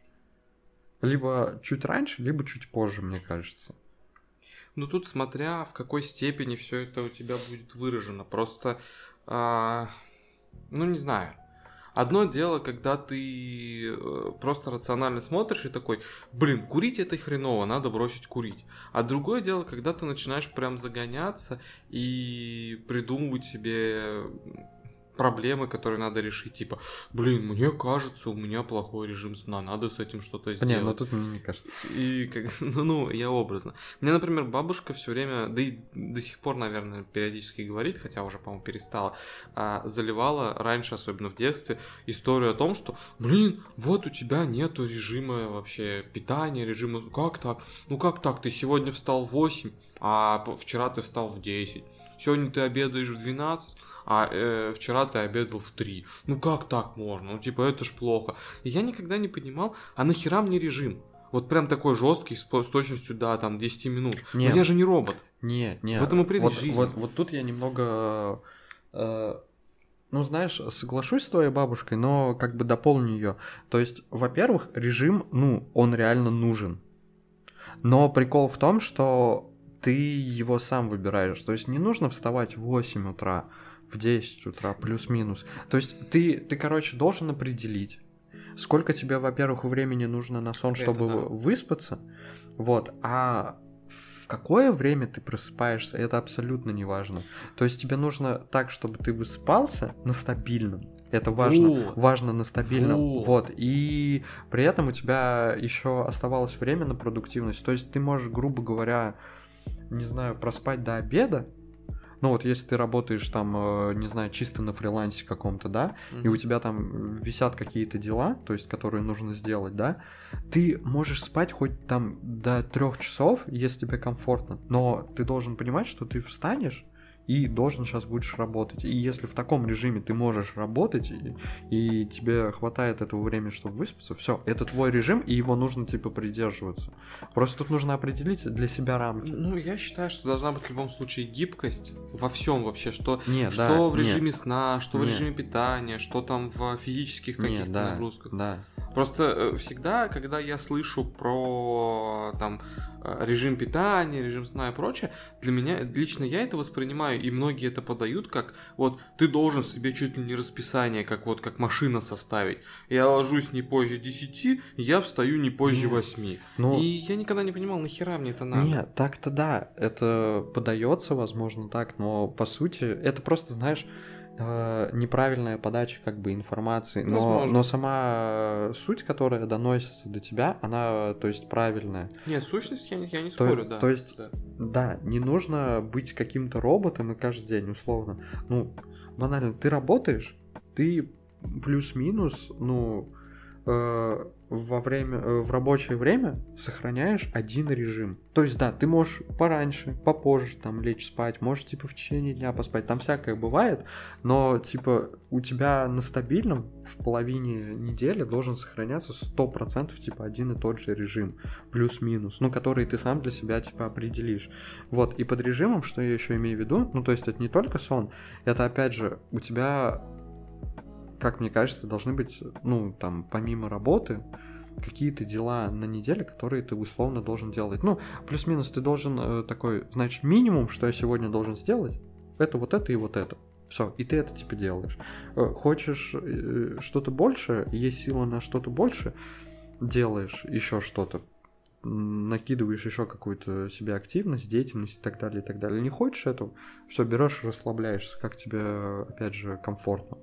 Либо чуть раньше, либо чуть позже, мне кажется. Ну тут смотря в какой степени все это у тебя будет выражено. Просто, а, ну не знаю. Одно дело, когда ты э, просто рационально смотришь и такой, блин, курить это хреново, надо бросить курить. А другое дело, когда ты начинаешь прям загоняться и придумывать себе проблемы, которые надо решить. Типа, блин, мне кажется, у меня плохой режим сна, надо с этим что-то сделать. Не, ну тут мне не кажется. И как, ну, ну, я образно. Мне, например, бабушка все время, да и до сих пор, наверное, периодически говорит, хотя уже, по-моему, перестала, а, заливала раньше, особенно в детстве, историю о том, что, блин, вот у тебя нету режима вообще питания, режима, как так? Ну как так? Ты сегодня встал в 8, а вчера ты встал в 10. Сегодня ты обедаешь в 12, а э, вчера ты обедал в 3. Ну как так можно? Ну типа это ж плохо. И я никогда не понимал, а нахера мне режим? Вот прям такой жесткий, с, с точностью, да, там, 10 минут. Не. Но я же не робот. Не, не. В этом и прелесть вот, жизни. Вот, вот тут я немного... э, ну, знаешь, соглашусь с твоей бабушкой, но как бы дополню ее. То есть, во-первых, режим, ну, он реально нужен. Но прикол в том, что ты его сам выбираешь. То есть не нужно вставать в 8 утра, в 10 утра, плюс-минус. То есть ты, ты, короче, должен определить, сколько тебе, во-первых, времени нужно на сон, Это чтобы да. выспаться. Вот. А в какое время ты просыпаешься, это абсолютно не важно. То есть тебе нужно так, чтобы ты высыпался на стабильном. Это важно. Вот. Важно на стабильном. Вот. Вот. И при этом у тебя еще оставалось время на продуктивность. То есть ты можешь, грубо говоря, не знаю, проспать до обеда. Ну вот если ты работаешь там, э, не знаю, чисто на фрилансе каком-то, да, и у тебя там висят какие-то дела, то есть которые нужно сделать, да, ты можешь спать хоть там до трех часов, если тебе комфортно, но ты должен понимать, что ты встанешь и должен сейчас будешь работать. И если в таком режиме ты можешь работать, и, и тебе хватает этого времени, чтобы выспаться, все, это твой режим, и его нужно типа придерживаться. Просто тут нужно определить для себя рамки. Ну, я считаю, что должна быть в любом случае гибкость во всем вообще, что, Нет, что да, в нет. режиме сна, что в Нет. режиме питания, что там в физических каких-то да, нагрузках. да. Просто э, всегда, когда я слышу про там э, режим питания, режим сна и прочее, для меня лично я это воспринимаю, и многие это подают как вот ты должен себе чуть ли не расписание, как вот как машина составить. Я ложусь не позже 10, я встаю не позже Нет. 8. Ну, И я никогда не понимал, нахера мне это надо. Нет, так-то да, это подается, возможно, так, но по сути это просто, знаешь, э, неправильная подача как бы информации, но, Возможно. но сама суть, которая доносится до тебя, она, то есть, правильная. Нет, сущность я, не- я не То- спорю, да. то есть- да. Да, не нужно быть каким-то роботом и каждый день, условно. Ну, банально, ты работаешь, ты плюс-минус, ну, во время, э, в рабочее время сохраняешь один режим. То есть, да, ты можешь пораньше, попозже там лечь спать, можешь, типа, в течение дня поспать, там всякое бывает, но, типа, у тебя на стабильном в половине недели должен сохраняться 100% типа один и тот же режим, плюс-минус, ну, который ты сам для себя, типа, определишь. Вот, и под режимом, что я еще имею в виду, ну, то есть это не только сон, это, опять же, у тебя, как мне кажется, должны быть, ну, там, помимо работы, какие-то дела на неделе, которые ты условно должен делать. Ну, плюс-минус ты должен э, такой, значит, минимум, что я сегодня должен сделать, это вот это и вот это. Все, и ты это типа делаешь. Э, Хочешь э, что-то больше, есть сила на что-то больше, делаешь еще что-то, накидываешь еще какую-то себе активность, деятельность и так далее, и так далее. Не хочешь этого, все, берешь и расслабляешься, как тебе, опять же, комфортно.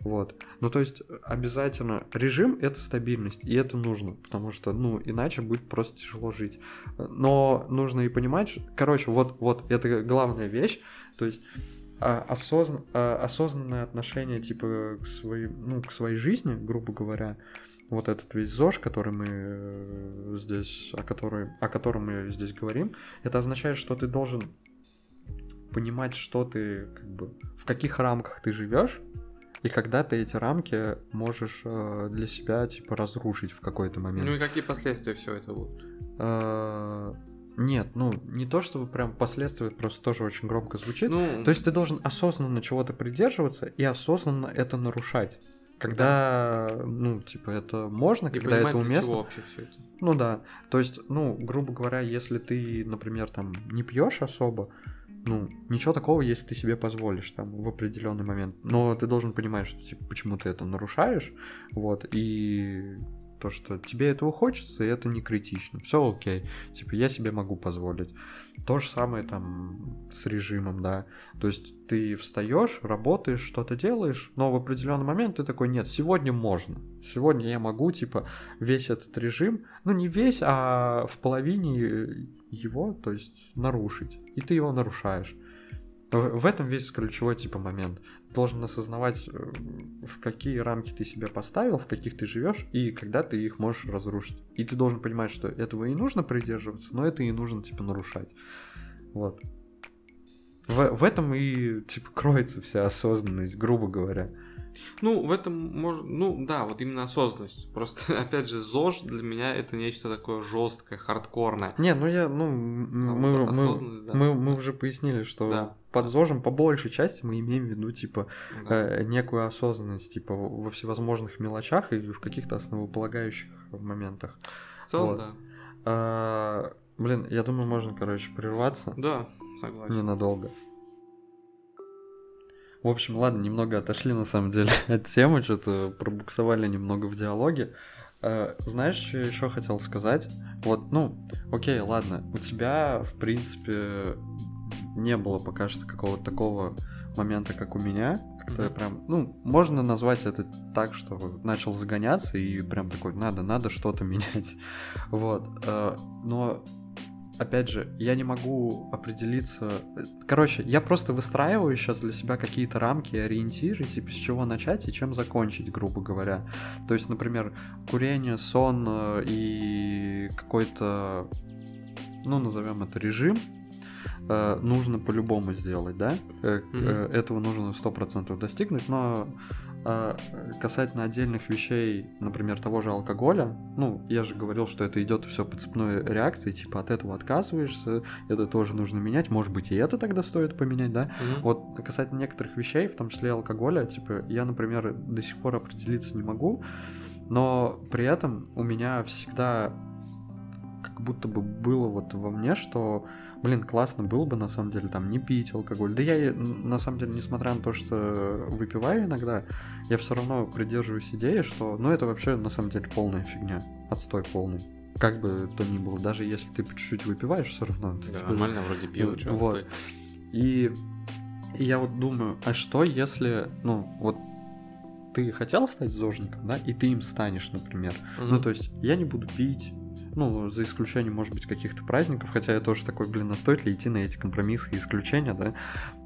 Вот. Ну, то есть, обязательно режим — это стабильность, и это нужно, потому что, ну, иначе будет просто тяжело жить. Но нужно и понимать, что- короче, вот, вот, это главная вещь, то есть, а, осозн... а, осознанное отношение, типа, к своей, ну, к своей жизни, грубо говоря, вот этот весь ЗОЖ, который мы э, здесь, о, которой, о котором мы здесь говорим, это означает, что ты должен понимать, что ты, как бы, в каких рамках ты живешь, и когда ты эти рамки можешь э, для себя, типа, разрушить в какой-то момент. Ну и какие последствия все это будут? Э, нет, ну, не то чтобы прям последствия, просто тоже очень громко звучит. Ну, То есть ты должен осознанно чего-то придерживаться и осознанно это нарушать. Когда, ну, типа, это можно, и когда это для уместно. чего вообще все это. Ну да. То есть, ну, грубо говоря, если ты, например, там не пьешь особо, ну, ничего такого, если ты себе позволишь там в определенный момент. Но ты должен понимать, что типа, почему ты это нарушаешь, вот, и то, что тебе этого хочется, и это не критично. Все окей. Типа, я себе могу позволить. То же самое там с режимом, да. То есть ты встаешь, работаешь, что-то делаешь, но в определенный момент ты такой, нет, сегодня можно. Сегодня я могу, типа, весь этот режим, ну не весь, а в половине его, то есть нарушить. И ты его нарушаешь. В этом весь ключевой типа момент. Должен осознавать, э, в какие рамки ты себя поставил, в каких ты живешь, и когда ты их можешь разрушить. И ты должен понимать, что этого и нужно придерживаться, но это и нужно типа нарушать. Вот. В, в этом и типа кроется вся осознанность, грубо говоря. Ну, в этом может... Ну, да, вот именно осознанность. Просто, опять же, ЗОЖ для меня это нечто такое жесткое, хардкорное. Не, ну я, ну, А мы, вот мы, да. мы, мы уже пояснили, что Да. под ЗОЖем по большей части мы имеем в виду, типа, Да. э, некую осознанность, типа, во всевозможных мелочах и в каких-то основополагающих моментах. В целом, вот. да. А, блин, я думаю, можно, короче, прерваться Да, согласен. ненадолго. В общем, ладно, немного отошли на самом деле от темы, что-то пробуксовали немного в диалоге. Э, Знаешь, что я еще хотел сказать? Вот, ну, окей, ладно, у тебя, в принципе, не было пока что какого-то такого момента, как у меня, когда Мгм. прям, ну, можно назвать это так, что начал загоняться и прям такой, надо, надо что-то менять. Вот. э, Но опять же, я не могу определиться. Короче, я просто выстраиваю сейчас для себя какие-то рамки и ориентиры, типа с чего начать и чем закончить, грубо говоря. То есть, например, курение, сон э, и какой-то, ну, назовем это режим, э, нужно по-любому сделать, да? Э, э, Этого нужно 100% достигнуть, но э, касательно отдельных вещей, например, того же алкоголя, ну, я же говорил, что это идет все по цепной реакции, типа от этого отказываешься, это тоже нужно менять, может быть, и это тогда стоит поменять, да? Мгм. Вот касательно некоторых вещей, в том числе алкоголя, типа, я, например, до сих пор определиться не могу, но при этом у меня всегда как будто бы было вот во мне, что, блин, классно было бы на самом деле там не пить алкоголь. Да я н- на самом деле, несмотря на то, что выпиваю иногда, я все равно придерживаюсь идеи, что, ну, это вообще на самом деле полная фигня, отстой полный. Как бы то ни было, даже если ты по чуть-чуть выпиваешь, все равно. Да, типа, нормально вроде пил, что Вот. И, и я вот думаю, а что если, ну, вот ты хотел стать зожником, да, и ты им станешь, например. Ну, то есть я не буду пить, ну, за исключением, может быть, каких-то праздников, хотя я тоже такой, блин, а стоит ли идти на эти компромиссы и исключения, да,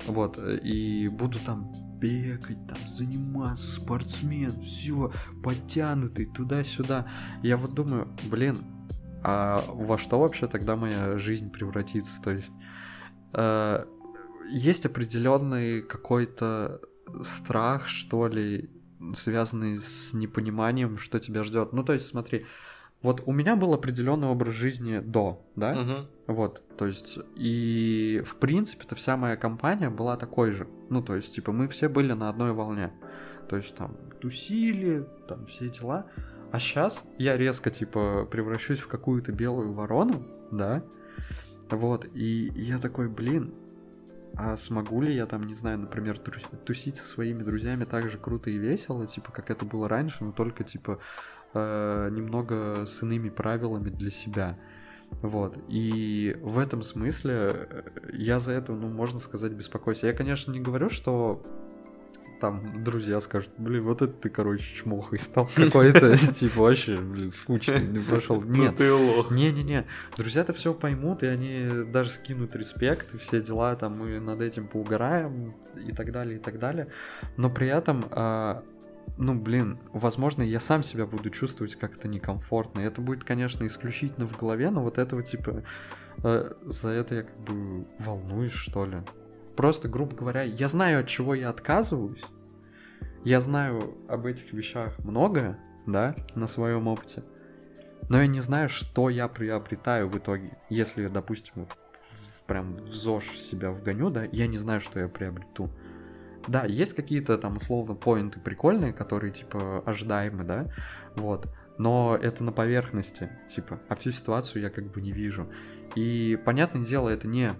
вот, э, и буду там бегать, там, заниматься, спортсмен, все, подтянутый, туда-сюда. Я вот думаю, блин, а во что вообще тогда моя жизнь превратится? То есть э, есть определенный какой-то страх, что ли, связанный с непониманием, что тебя ждет. Ну, то есть, смотри, вот у меня был определенный образ жизни до, да? Мгм. Вот, то есть, и в принципе-то вся моя компания была такой же. Ну, то есть, типа, мы все были на одной волне. То есть, там, тусили, там, все дела. А сейчас я резко, типа, превращусь в какую-то белую ворону, да? Вот, и я такой, блин, а смогу ли я там, не знаю, например, тусить со своими друзьями так же круто и весело, типа, как это было раньше, но только, типа, э, немного с иными правилами для себя. Вот. И в этом смысле э, я за это, ну, можно сказать, беспокоюсь. Я, конечно, не говорю, что там друзья скажут, блин, вот это ты, короче, чмохой стал какой-то, типа, вообще, блин, скучный, не прошел. Ну Нет, ты лох. не-не-не, друзья-то все поймут, и они даже скинут респект, и все дела, там, мы над этим поугараем, и так далее, и так далее. Но при этом, а, ну, блин, возможно, я сам себя буду чувствовать как-то некомфортно. Это будет, конечно, исключительно в голове, но вот этого, типа, э, за это я как бы волнуюсь, что ли. Просто, грубо говоря, я знаю, от чего я отказываюсь. Я знаю об этих вещах многое, да, на своем опыте. Но я не знаю, что я приобретаю в итоге. Если, допустим, вот прям в ЗОЖ себя вгоню, да, я не знаю, что я приобрету. Да, есть какие-то там условно поинты прикольные, которые типа ожидаемы, да, вот. Но это на поверхности, типа, а всю ситуацию я как бы не вижу. И понятное дело, это не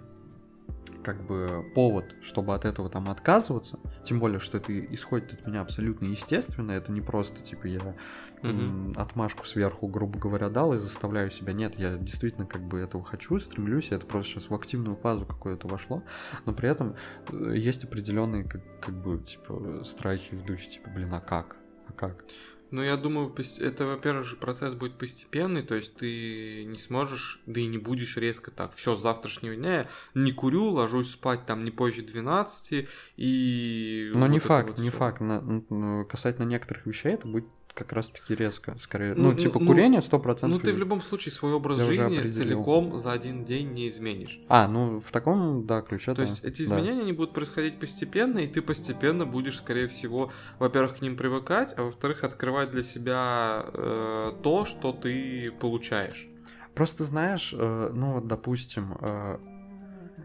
как бы повод, чтобы от этого там отказываться, тем более, что это исходит от меня абсолютно естественно, это не просто, типа, я м, отмашку сверху, грубо говоря, дал и заставляю себя. Нет, я действительно как бы этого хочу, стремлюсь, это просто сейчас в активную фазу какое-то вошло, но при этом э, есть определенные как, как бы типа страхи в духе, типа, блин, а как? А как? Ну, я думаю, это, во-первых, же процесс будет постепенный, то есть ты не сможешь, да и не будешь резко так, все, с завтрашнего дня я не курю, ложусь спать там не позже 12, и... Но не вот это факт, вот не всё. факт. На- касательно некоторых вещей это будет как раз-таки резко, скорее. Ну, Ну, типа ну, курение 100%. Ну, ты в любом случае свой образ Я жизни целиком за один день не изменишь. А, ну в таком, да, ключе. То есть эти изменения они будут происходить постепенно, и ты постепенно будешь, скорее всего, во-первых, к ним привыкать, а во-вторых, открывать для себя э, то, что ты получаешь. Просто знаешь, э, ну вот, допустим, э,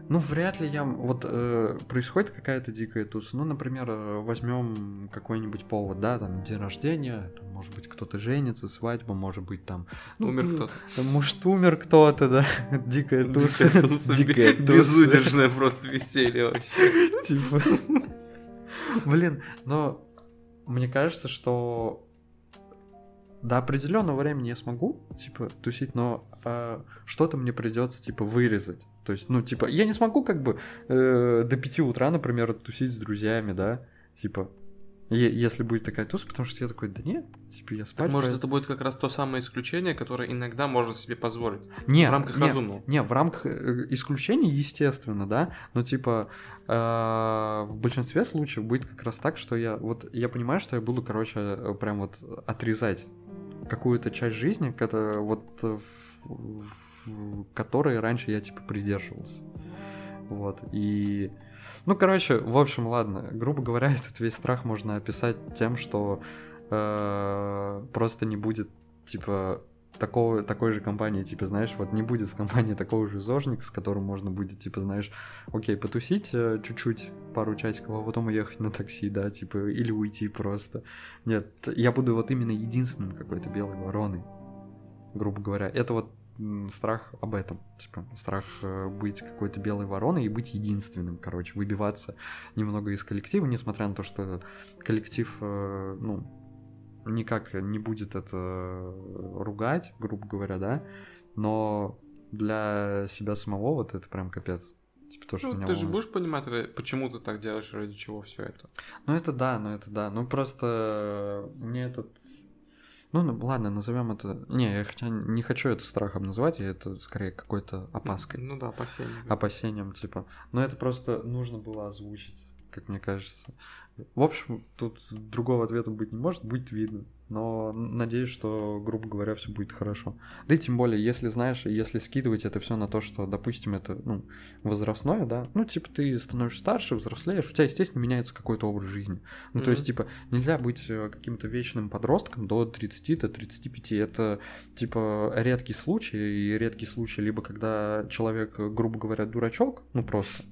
ну вряд ли я... Вот э, происходит какая-то дикая туса. Ну, например, возьмем какой-нибудь повод, да, там день рождения, там, может быть, кто-то женится, свадьба, может быть, там... ну, Умер ну, кто-то. там, Может, умер кто-то, да. Дикая туса. Дикая туса, Дикая туса. Безудержное просто веселье вообще. Типа. Блин, но мне кажется, что до определенного времени я смогу, типа, тусить, но э, что-то мне придется, типа, вырезать. То есть, ну, типа, я не смогу, как бы, э, до 5 утра, например, тусить с друзьями, да, типа, если будет такая туса, потому что я такой, да нет, типа, я спать. Так, может, пойду». это будет как раз то самое исключение, которое иногда можно себе позволить. не, в рамках не, разумного. Не, в рамках э, исключений, естественно, да, но типа э, в большинстве случаев будет как раз так, что я вот я понимаю, что я буду, короче, э, прям вот отрезать какую-то часть жизни, которая вот в, в которой раньше я типа придерживался. Вот, и... Ну, короче, в общем, ладно. Грубо говоря, этот весь страх можно описать тем, что э, просто не будет, типа, такого, такой же компании, типа, знаешь, вот не будет в компании такого же зожника, с которым можно будет, типа, знаешь, окей, потусить э, чуть-чуть, пару часиков, а потом уехать на такси, да, типа, или уйти просто. Нет, я буду вот именно единственным какой-то белой вороной, грубо говоря. Это вот страх об этом, типа, страх э, быть какой-то белой вороной и быть единственным, короче, выбиваться немного из коллектива, несмотря на то, что коллектив, э, ну, никак не будет это ругать, грубо говоря, да, но для себя самого вот это прям капец. Типа то, что Ну, ты же волнует. будешь понимать, почему ты так делаешь, ради чего все это. Ну это да, ну это да. Ну просто мне этот... Ну, ну, ладно, назовем это... Не, я хотя не хочу это страхом называть, я это скорее какой-то опаской, Ну да, опасения. опасением, типа. Но это просто нужно было озвучить, как мне кажется. В общем, тут другого ответа быть не может, будет видно. Но надеюсь, что, грубо говоря, все будет хорошо. Да и тем более, если знаешь, если скидывать это все на то, что, допустим, это ну, возрастное, да, ну, типа, ты становишься старше, взрослеешь, у тебя, естественно, меняется какой-то образ жизни. Ну, то есть, типа, нельзя быть э, каким-то вечным подростком до 30, до 35. Это, типа, редкий случай, и редкий случай либо когда человек, грубо говоря, дурачок, ну, просто.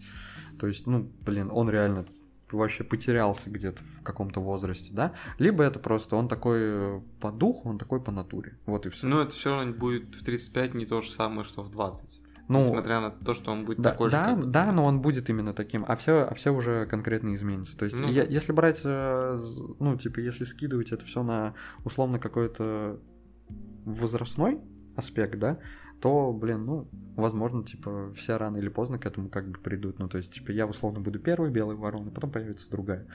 То есть, ну, блин, он реально вообще потерялся где-то в каком-то возрасте, да, либо это просто он такой э, по духу, он такой по натуре, вот и все. Но это все равно будет в 35 не то же самое, что в 20. ну, Несмотря на то, что он будет да, такой да, же, как да, но он будет именно таким, а все, а все уже конкретно изменится. То есть, Ну я- если брать, э, ну, типа, если скидывать это все на условно какой-то возрастной аспект, да, то, блин, ну, возможно, типа, все рано или поздно к этому как бы придут. Ну, то есть, типа, я условно буду первой белой вороной, потом появится другая.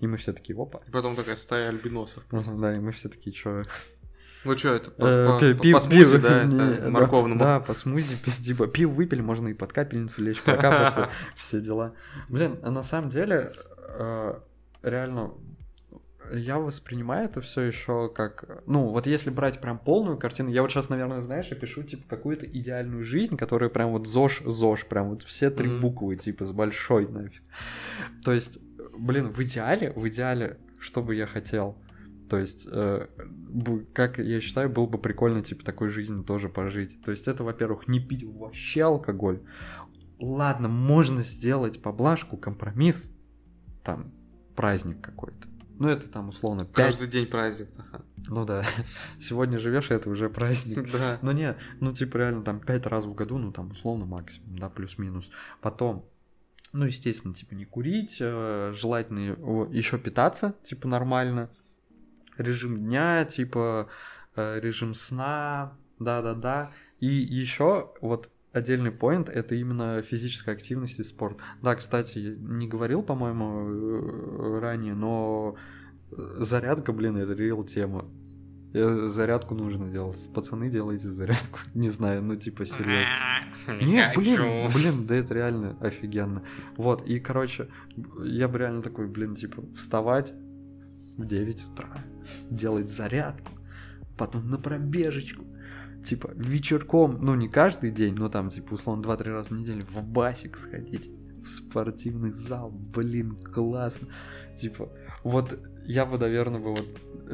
И мы все такие, опа. И потом такая стая альбиносов. Ага, Да, и мы все такие, что... Ну что это? По, Э, по- пи- по- пив- по смузи, да, не, это морковному. Да, по смузи, типа, пиво выпили, можно и под капельницу лечь, прокапаться, все дела. Блин, а на самом деле, э, реально, я воспринимаю это все еще как, ну, вот если брать прям полную картину, я вот сейчас, наверное, знаешь, я пишу, типа, какую-то идеальную жизнь, которая прям вот ЗОЖ, ЗОЖ, прям вот все три Мгм. буквы, типа, с большой нафиг. То есть, блин, в идеале, в идеале, что бы я хотел, то есть, э, как я считаю, было бы прикольно, типа, такой жизнью тоже пожить. То есть, это, во-первых, не пить вообще алкоголь. Ладно, можно сделать поблажку, компромисс, там, праздник какой-то. Ну, это там, условно, 5... Каждый день праздник. ага. Ну да, сегодня живешь, и это уже праздник. Да. Ну не, ну типа реально там пять раз в году, ну там условно максимум, да, плюс-минус. Потом, ну естественно, типа не курить, э, желательно еще питаться, типа нормально. Режим дня, типа э, режим сна, да-да-да. И еще вот отдельный поинт это именно физическая активность и спорт. Да, кстати, не говорил, по-моему, э, ранее, но э, зарядка, блин, это реал тема. Э, Зарядку нужно делать. Пацаны, делайте зарядку. Не знаю, ну типа серьезно. Нет, блин, блин, да это реально офигенно. Вот, и, короче, я бы реально такой, блин, типа, вставать в 9 утра, делать зарядку, потом на пробежечку, типа, вечерком, ну, не каждый день, но там, типа, условно, 2-3 раза в неделю в басик сходить, в спортивный зал, блин, классно. Типа, вот я бы, наверное, бы вот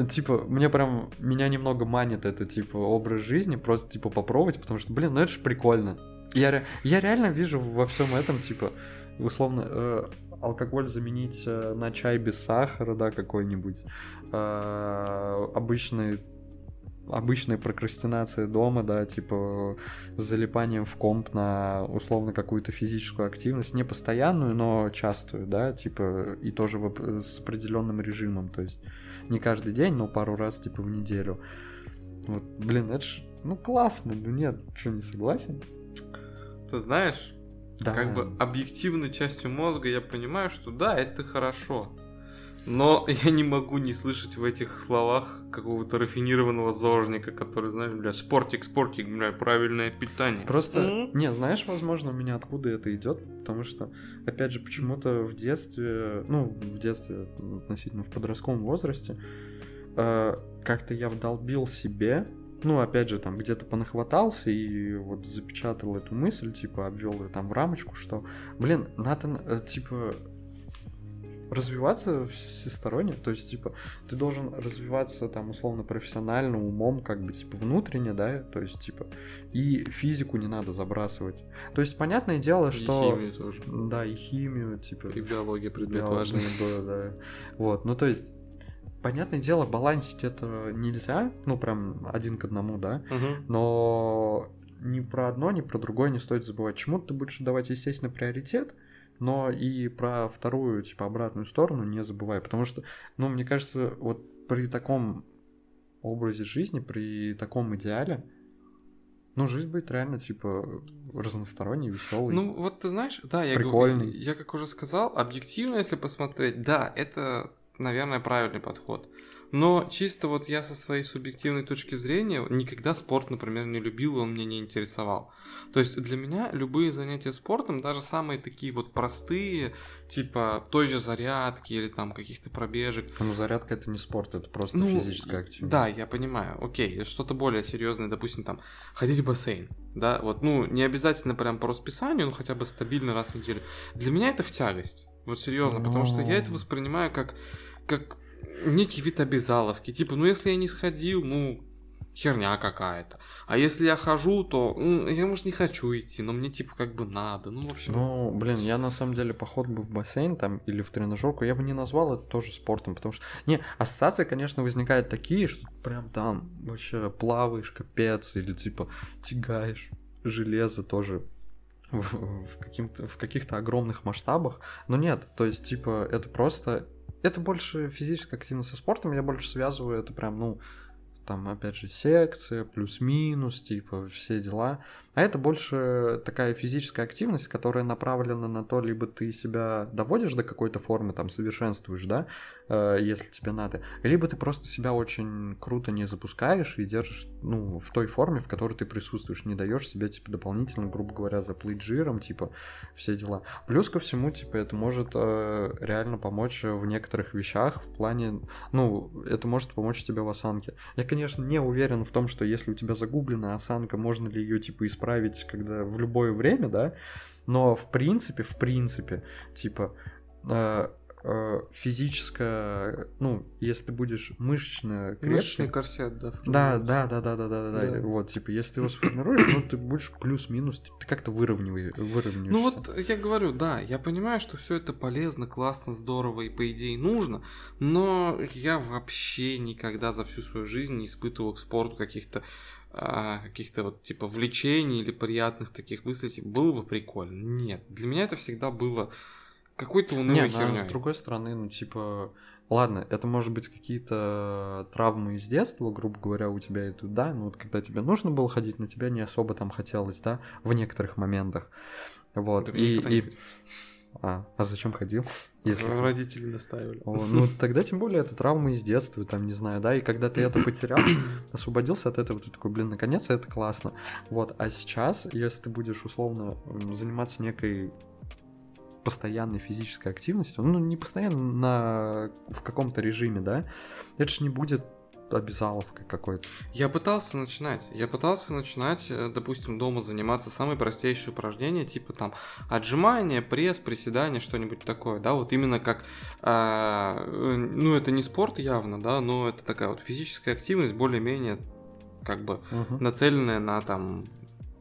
типа, мне прям, меня немного манит это, типа, образ жизни, просто, типа, попробовать, потому что, блин, ну это же прикольно. Я, я реально вижу во всем этом, типа, условно, э, алкоголь заменить э, на чай без сахара, да, какой-нибудь, э, обычный обычная прокрастинация дома, да, типа с залипанием в комп на условно какую-то физическую активность, не постоянную, но частую, да, типа и тоже в с определенным режимом, то есть не каждый день, но пару раз типа в неделю. Вот, блин, это ж, ну классно, ну нет, что не согласен? Ты знаешь, Да. как бы объективной частью мозга я понимаю, что да, это хорошо. Но я не могу не слышать в этих словах какого-то рафинированного зожника, который, знаешь, бля, спортик, спортик, бля, правильное питание. Просто, М? не, знаешь, возможно, у меня откуда это идет, потому что, опять же, почему-то в детстве, ну, в детстве, относительно в подростковом возрасте, э, как-то я вдолбил себе, ну, опять же, там где-то понахватался и вот запечатал эту мысль, типа, обвел ее там в рамочку, что, блин, надо, э, типа, развиваться всесторонне, то есть, типа, ты должен развиваться там условно профессионально, умом, как бы, типа, внутренне, да, то есть, типа, и физику не надо забрасывать. То есть, понятное дело, И что... химию тоже. Да, и химию, типа... И биология предмет важный. да, да. Вот, ну, то есть, понятное дело, балансить это нельзя, ну, прям один к одному, да, Мгм. но ни про одно, ни про другое не стоит забывать. Чему ты будешь давать, естественно, приоритет, но и про вторую, типа, обратную сторону не забывай, потому что, ну, мне кажется, вот при таком образе жизни, при таком идеале, ну, жизнь будет реально, типа, разносторонней, веселой. Ну, вот ты знаешь, да, я, Прикольный. говорю- я как уже сказал, объективно, если посмотреть, да, это, наверное, правильный подход. Но чисто вот я со своей субъективной точки зрения никогда спорт, например, не любил, он меня не интересовал. То есть для меня любые занятия спортом, даже самые такие вот простые, типа той же зарядки или там каких-то пробежек, Ну, зарядка это не спорт, это просто Ну, физическая активность. Да, я понимаю. Окей, что-то более серьезное, допустим, там, ходить в бассейн. Да, вот, ну, не обязательно прям по расписанию, но хотя бы стабильно раз в неделю. Для меня это в тягость. Вот серьезно, потому что я это Ну. воспринимаю как, как некий вид обязаловки. Типа, ну, если я не сходил, ну, херня какая-то. А если я хожу, то ну, я, может, не хочу идти, но мне, типа, как бы надо. Ну, в общем... Ну, блин, я на самом деле поход бы в бассейн там или в тренажерку, я бы не назвал это тоже спортом, потому что, не, ассоциации, конечно, возникают такие, что прям там вообще плаваешь, капец, или типа тягаешь железо тоже в, в, в каких-то огромных масштабах, но нет, то есть, типа, это просто, это больше физическая активность со спортом, я больше связываю это прям, ну, там, опять же, секция, плюс-минус, типа, все дела. А это больше такая физическая активность, которая направлена на то, либо ты себя доводишь до какой-то формы, там, совершенствуешь, да, э, если тебе надо, либо ты просто себя очень круто не запускаешь и держишь, ну, в той форме, в которой ты присутствуешь, не даешь себе, типа, дополнительно, грубо говоря, заплыть жиром, типа, все дела. Плюс ко всему, типа, это может э, реально помочь в некоторых вещах в плане, ну, это может помочь тебе в осанке. Я, конечно, не уверен в том, что если у тебя загублена осанка, можно ли ее, типа, исправить исправить, когда в любое время, да, но в принципе, в принципе, типа, э, физическое, ну, если ты будешь мышечно крепкий... Мышечный корсет, да. Да, да, да, да, да, да, да, да, вот, типа, если ты его сформируешь, ну, ты будешь плюс-минус, типа, ты как-то выравниваешь, выравниваешься. Ну, вот я говорю, да, я понимаю, что все это полезно, классно, здорово и, по идее, нужно, но я вообще никогда за всю свою жизнь не испытывал к спорту каких-то а, каких-то вот типа влечений или приятных таких мыслей, типа, было бы прикольно. Нет, для меня это всегда было какой-то унылой Нет, ну, а с другой стороны, ну типа, ладно, это может быть какие-то травмы из детства, грубо говоря, у тебя идут, да, ну вот когда тебе нужно было ходить, но тебе не особо там хотелось, да, в некоторых моментах. Вот, да и... и... А, а зачем ходил? Если... Родители настаивали. О, ну, тогда тем более это травма из детства, там, не знаю, да, и когда ты это потерял, освободился от этого, ты такой, блин, наконец это классно. Вот, а сейчас, если ты будешь условно заниматься некой постоянной физической активностью, ну, не постоянно на, в каком-то режиме, да, это же не будет обязаловкой какой-то. Я пытался начинать. Я пытался начинать, э, допустим, дома заниматься самые простейшие упражнения, типа там отжимания, пресс, приседания, что-нибудь такое, да, вот именно как, э, ну, это не спорт явно, да, но это такая вот физическая активность, более-менее как бы угу. нацеленная на там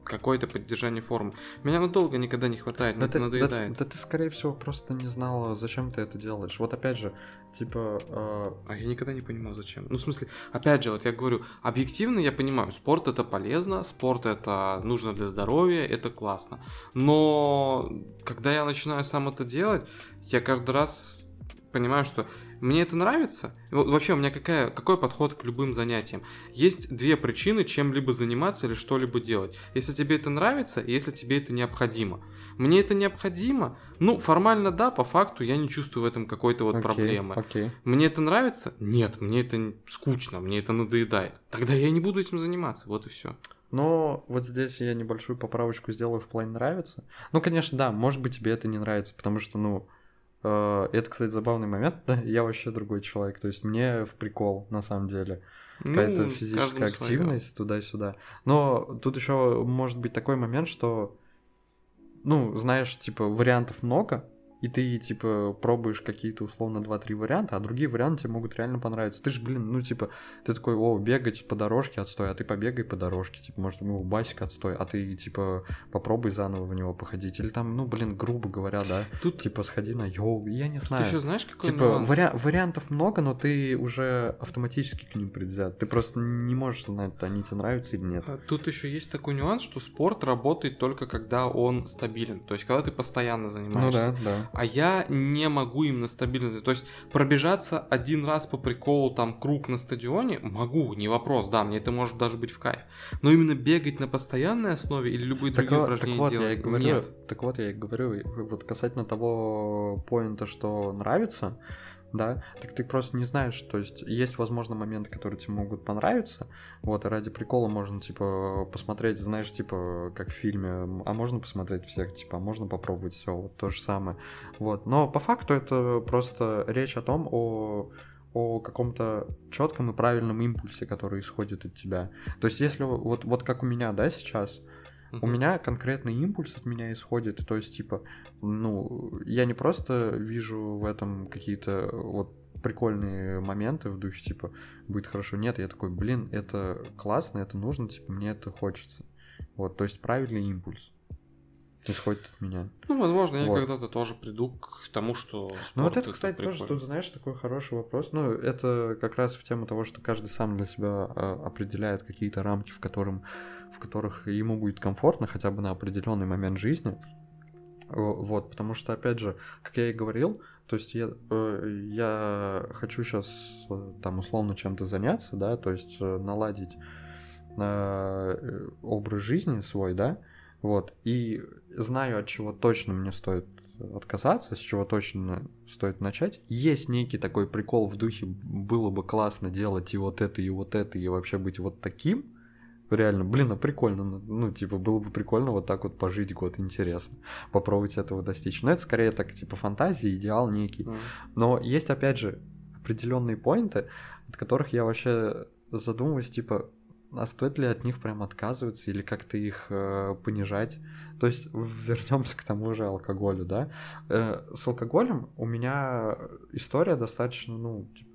какое-то поддержание формы. Меня надолго никогда не хватает, да это надоедает. Да, да ты, скорее всего, просто не знала, зачем ты это делаешь. Вот опять же, типа... Э... А я никогда не понимал, зачем. Ну, в смысле, опять же, вот я говорю, объективно я понимаю, спорт это полезно, спорт это нужно для здоровья, это классно. Но когда я начинаю сам это делать, я каждый раз понимаю, что мне это нравится. Вообще, у меня какая, какой подход к любым занятиям? Есть две причины, чем-либо заниматься или что-либо делать. Если тебе это нравится, если тебе это необходимо. Мне это необходимо? Ну, формально да, по факту я не чувствую в этом какой-то вот okay, проблемы. Okay. Мне это нравится? Нет, мне это скучно, мне это надоедает. Тогда я не буду этим заниматься, вот и все. Но вот здесь я небольшую поправочку сделаю в плане нравится. Ну, конечно, да, может быть, тебе это не нравится, потому что, ну, это, кстати, забавный момент. Я вообще другой человек. То есть мне в прикол, на самом деле. Ну, Какая-то физическая активность туда-сюда. Но тут еще может быть такой момент, что, ну, знаешь, типа, вариантов много, и ты, типа, пробуешь какие-то, условно, 2-3 варианта, а другие варианты тебе могут реально понравиться. Ты же, блин, ну, типа, ты такой, о, бегать по дорожке отстой, а ты побегай по дорожке, типа, может, ну, басик отстой, а ты, типа, попробуй заново в него походить. Или там, ну, блин, грубо говоря, да, тут, типа, сходи на йогу, я не знаю. Ты еще знаешь, какой Типа, нюанс? Вари- вариантов много, но ты уже автоматически к ним предвзят. Ты просто не можешь знать, они тебе нравятся или нет. А тут еще есть такой нюанс, что спорт работает только когда он стабилен. То есть, когда ты постоянно занимаешься. Ну да, да а я не могу именно стабильно... То есть пробежаться один раз по приколу там круг на стадионе могу, не вопрос, да, мне это может даже быть в кайф. Но именно бегать на постоянной основе или любые так другие вот, упражнения так вот, делать, я говорю, нет. Так вот, я и говорю, вот касательно того поинта, что нравится, да, так ты просто не знаешь, то есть есть, возможно, моменты, которые тебе могут понравиться, вот, и ради прикола можно, типа, посмотреть, знаешь, типа, как в фильме, а можно посмотреть всех, типа, а можно попробовать все, вот то же самое, вот, но по факту это просто речь о том, о о каком-то четком и правильном импульсе, который исходит от тебя. То есть, если вот, вот как у меня, да, сейчас, у меня конкретный импульс от меня исходит, то есть, типа, ну, я не просто вижу в этом какие-то вот прикольные моменты в духе, типа, будет хорошо. Нет, я такой, блин, это классно, это нужно, типа, мне это хочется. Вот, то есть правильный импульс исходит от меня. Ну, возможно, я когда-то тоже приду к тому, что спорт Ну, вот это, кстати, прикольно. тоже тут, знаешь, такой хороший вопрос. Ну, это как раз в тему того, что каждый сам для себя а, определяет какие-то рамки, в, котором, в которых ему будет комфортно хотя бы на определенный момент жизни. Вот, потому что, опять же, как я и говорил, То есть я, э, я хочу сейчас там условно чем-то заняться, да, то есть э, наладить э, образ жизни свой, да, вот, и знаю, от чего точно мне стоит отказаться, с чего точно стоит начать. Есть некий такой прикол в духе, было бы классно делать и вот это, и вот это, и вообще быть вот таким. Реально, блин, а прикольно. Ну, ну, типа, было бы прикольно вот так вот пожить год, интересно. Попробовать этого достичь. Но это скорее так, типа, фантазия, идеал некий. Mm. Но есть, опять же, определенные поинты, от которых я вообще задумываюсь, типа, а стоит ли от них прям отказываться или как-то их э, понижать? То есть вернемся к тому же алкоголю, да? Э, с алкоголем у меня история достаточно, ну, типа,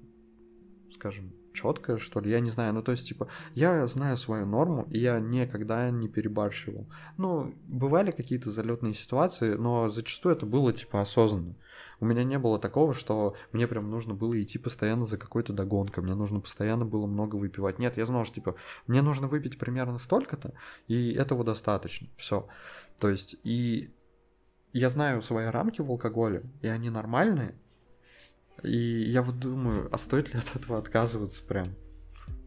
скажем, четкая, что ли, я не знаю, ну то есть, типа, я знаю свою норму, и я никогда не перебарщивал. Ну, бывали какие-то залетные ситуации, но зачастую это было, типа, осознанно. У меня не было такого, что мне прям нужно было идти постоянно за какой-то догонкой, мне нужно постоянно было много выпивать. Нет, я знал, что, типа, мне нужно выпить примерно столько-то, и этого достаточно, все. То есть, и я знаю свои рамки в алкоголе, и они нормальные, и я вот думаю, а стоит ли от этого отказываться прям?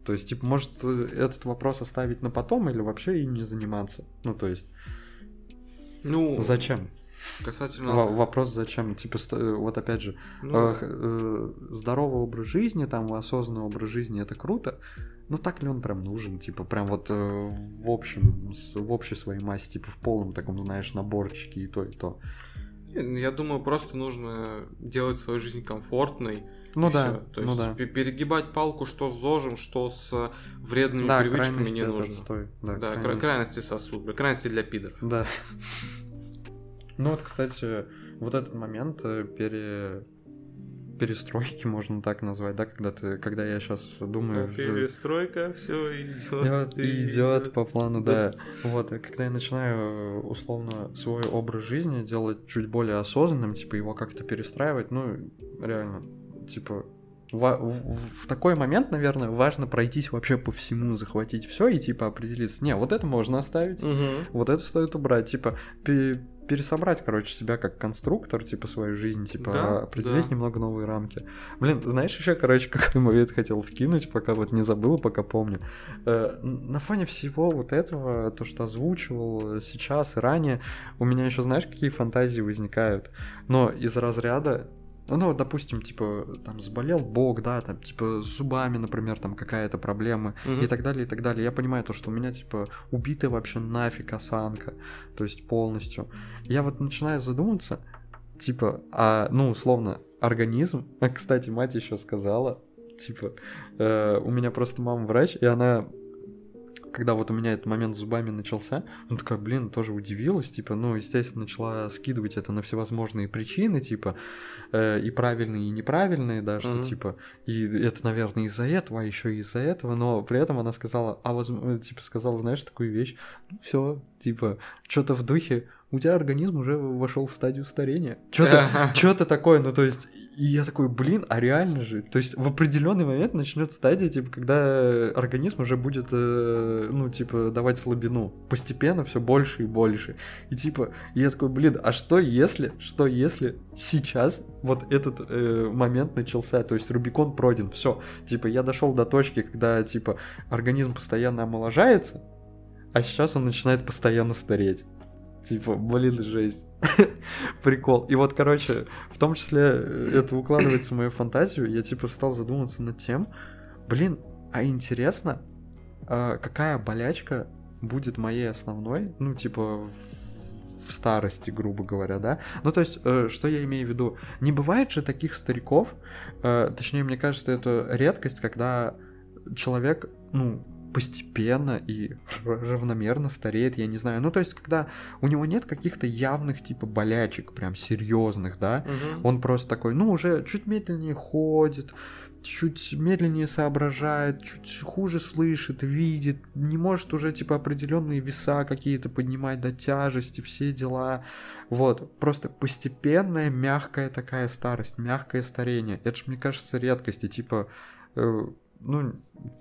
То есть, типа, может этот вопрос оставить на потом или вообще им не заниматься? Ну, то есть, ну, зачем? Касательно... В- вопрос зачем? Типа, вот опять же, ну... э, э, здоровый образ жизни, там, осознанный образ жизни, это круто, но так ли он прям нужен? Типа, прям вот э, в общем, в общей своей массе, типа, в полном таком, знаешь, наборчике и то, и то. Я думаю, просто нужно делать свою жизнь комфортной. Ну да. Всё. То ну есть да. перегибать палку что с зожем, что с вредными да, привычками не нужно. Отстой. Да, да крайности. крайности сосуд, крайности для пидоров. Да. Ну вот, кстати, вот этот момент э, пере перестройки, можно так назвать, да, когда ты, когда я сейчас думаю... Перестройка, все идет. Идет по плану, да. Вот, когда я начинаю условно свой образ жизни делать чуть более осознанным, типа его как-то перестраивать, ну, реально, типа, в, в, в такой момент, наверное, важно пройтись вообще по всему, захватить все и типа определиться. Не, вот это можно оставить, угу. вот это стоит убрать. Типа, пересобрать, короче, себя как конструктор, типа, свою жизнь, типа, да, определить да. немного новые рамки. Блин, знаешь еще, короче, какой момент хотел вкинуть, пока вот не забыл, пока помню. Э, на фоне всего вот этого, то, что озвучивал сейчас и ранее, у меня еще, знаешь, какие фантазии возникают? Но из разряда ну, ну, допустим, типа, там, заболел бог, да, там, типа, с зубами, например, там, какая-то проблема, угу. и так далее, и так далее. Я понимаю то, что у меня, типа, убитая вообще нафиг осанка, то есть полностью. Я вот начинаю задуматься, типа, а, ну, условно, организм, а, кстати, мать еще сказала, типа, э, у меня просто мама врач, и она когда вот у меня этот момент с зубами начался, ну такая, блин, тоже удивилась, типа, ну, естественно, начала скидывать это на всевозможные причины, типа, э, и правильные, и неправильные, да, что, mm-hmm. типа, и это, наверное, из-за этого, а еще из-за этого, но при этом она сказала, а, возможно, типа, сказала, знаешь, такую вещь, ну, все, типа, что-то в духе, у тебя организм уже вошел в стадию старения. Что-то что такое, ну то есть, и я такой, блин, а реально же, то есть в определенный момент начнет стадия, типа, когда организм уже будет, э, ну, типа, давать слабину. Постепенно все больше и больше. И типа, я такой, блин, а что если, что если сейчас вот этот э, момент начался, то есть Рубикон пройден, все, типа, я дошел до точки, когда, типа, организм постоянно омоложается, а сейчас он начинает постоянно стареть. Типа, блин, жесть. Прикол. И вот, короче, в том числе э, это укладывается в мою фантазию. Я, типа, стал задумываться над тем, блин, а интересно, а какая болячка будет моей основной, ну, типа, в старости, грубо говоря, да? Ну, то есть, э, что я имею в виду? Не бывает же таких стариков, э, точнее, мне кажется, это редкость, когда человек, ну, постепенно и равномерно стареет, я не знаю. Ну, то есть, когда у него нет каких-то явных типа болячек, прям серьезных, да, угу. он просто такой, ну, уже чуть медленнее ходит, чуть медленнее соображает, чуть хуже слышит, видит, не может уже типа определенные веса какие-то поднимать до тяжести, все дела. Вот, просто постепенная, мягкая такая старость, мягкое старение. Это же, мне кажется, редкость. И типа, э, ну,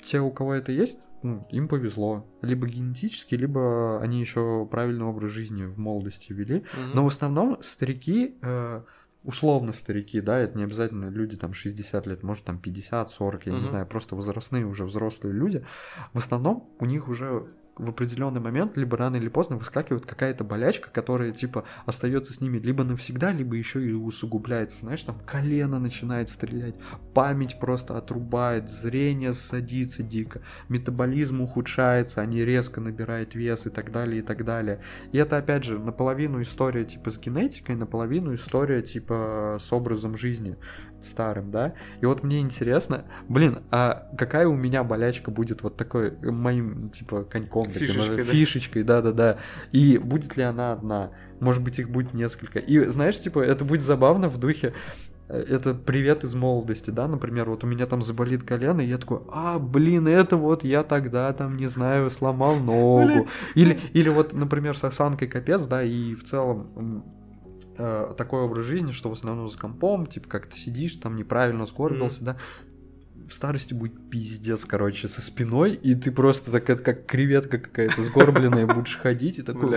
те, у кого это есть, ну, им повезло. Либо генетически, либо они еще правильный образ жизни в молодости вели. Mm-hmm. Но в основном старики, э, условно старики, да, это не обязательно люди там 60 лет, может там 50, 40, я Мгм. не знаю, просто возрастные уже взрослые люди, в основном у них уже в определенный момент, либо рано или поздно выскакивает какая-то болячка, которая типа остается с ними либо навсегда, либо еще и усугубляется. Знаешь, там колено начинает стрелять, память просто отрубает, зрение садится дико, метаболизм ухудшается, они резко набирают вес и так далее, и так далее. И это, опять же, наполовину история типа с генетикой, наполовину история типа с образом жизни старым, да? И вот мне интересно, блин, а какая у меня болячка будет вот такой э, моим, типа, коньком, таким, Фишечкой, э, да? фишечкой, да-да-да. И будет ли она одна? Может быть, их будет несколько. И знаешь, типа, это будет забавно в духе, э, это привет из молодости, да, например, вот у меня там заболит колено, и я такой, а, блин, это вот я тогда там, не знаю, сломал ногу. Или, или вот, например, с осанкой капец, да, и в целом э, такой образ жизни, что в основном за компом, типа, как ты сидишь, там неправильно сгорбился, да, в старости будет пиздец, короче, со спиной, и ты просто так, это как креветка какая-то сгорбленная будешь ходить, и такой,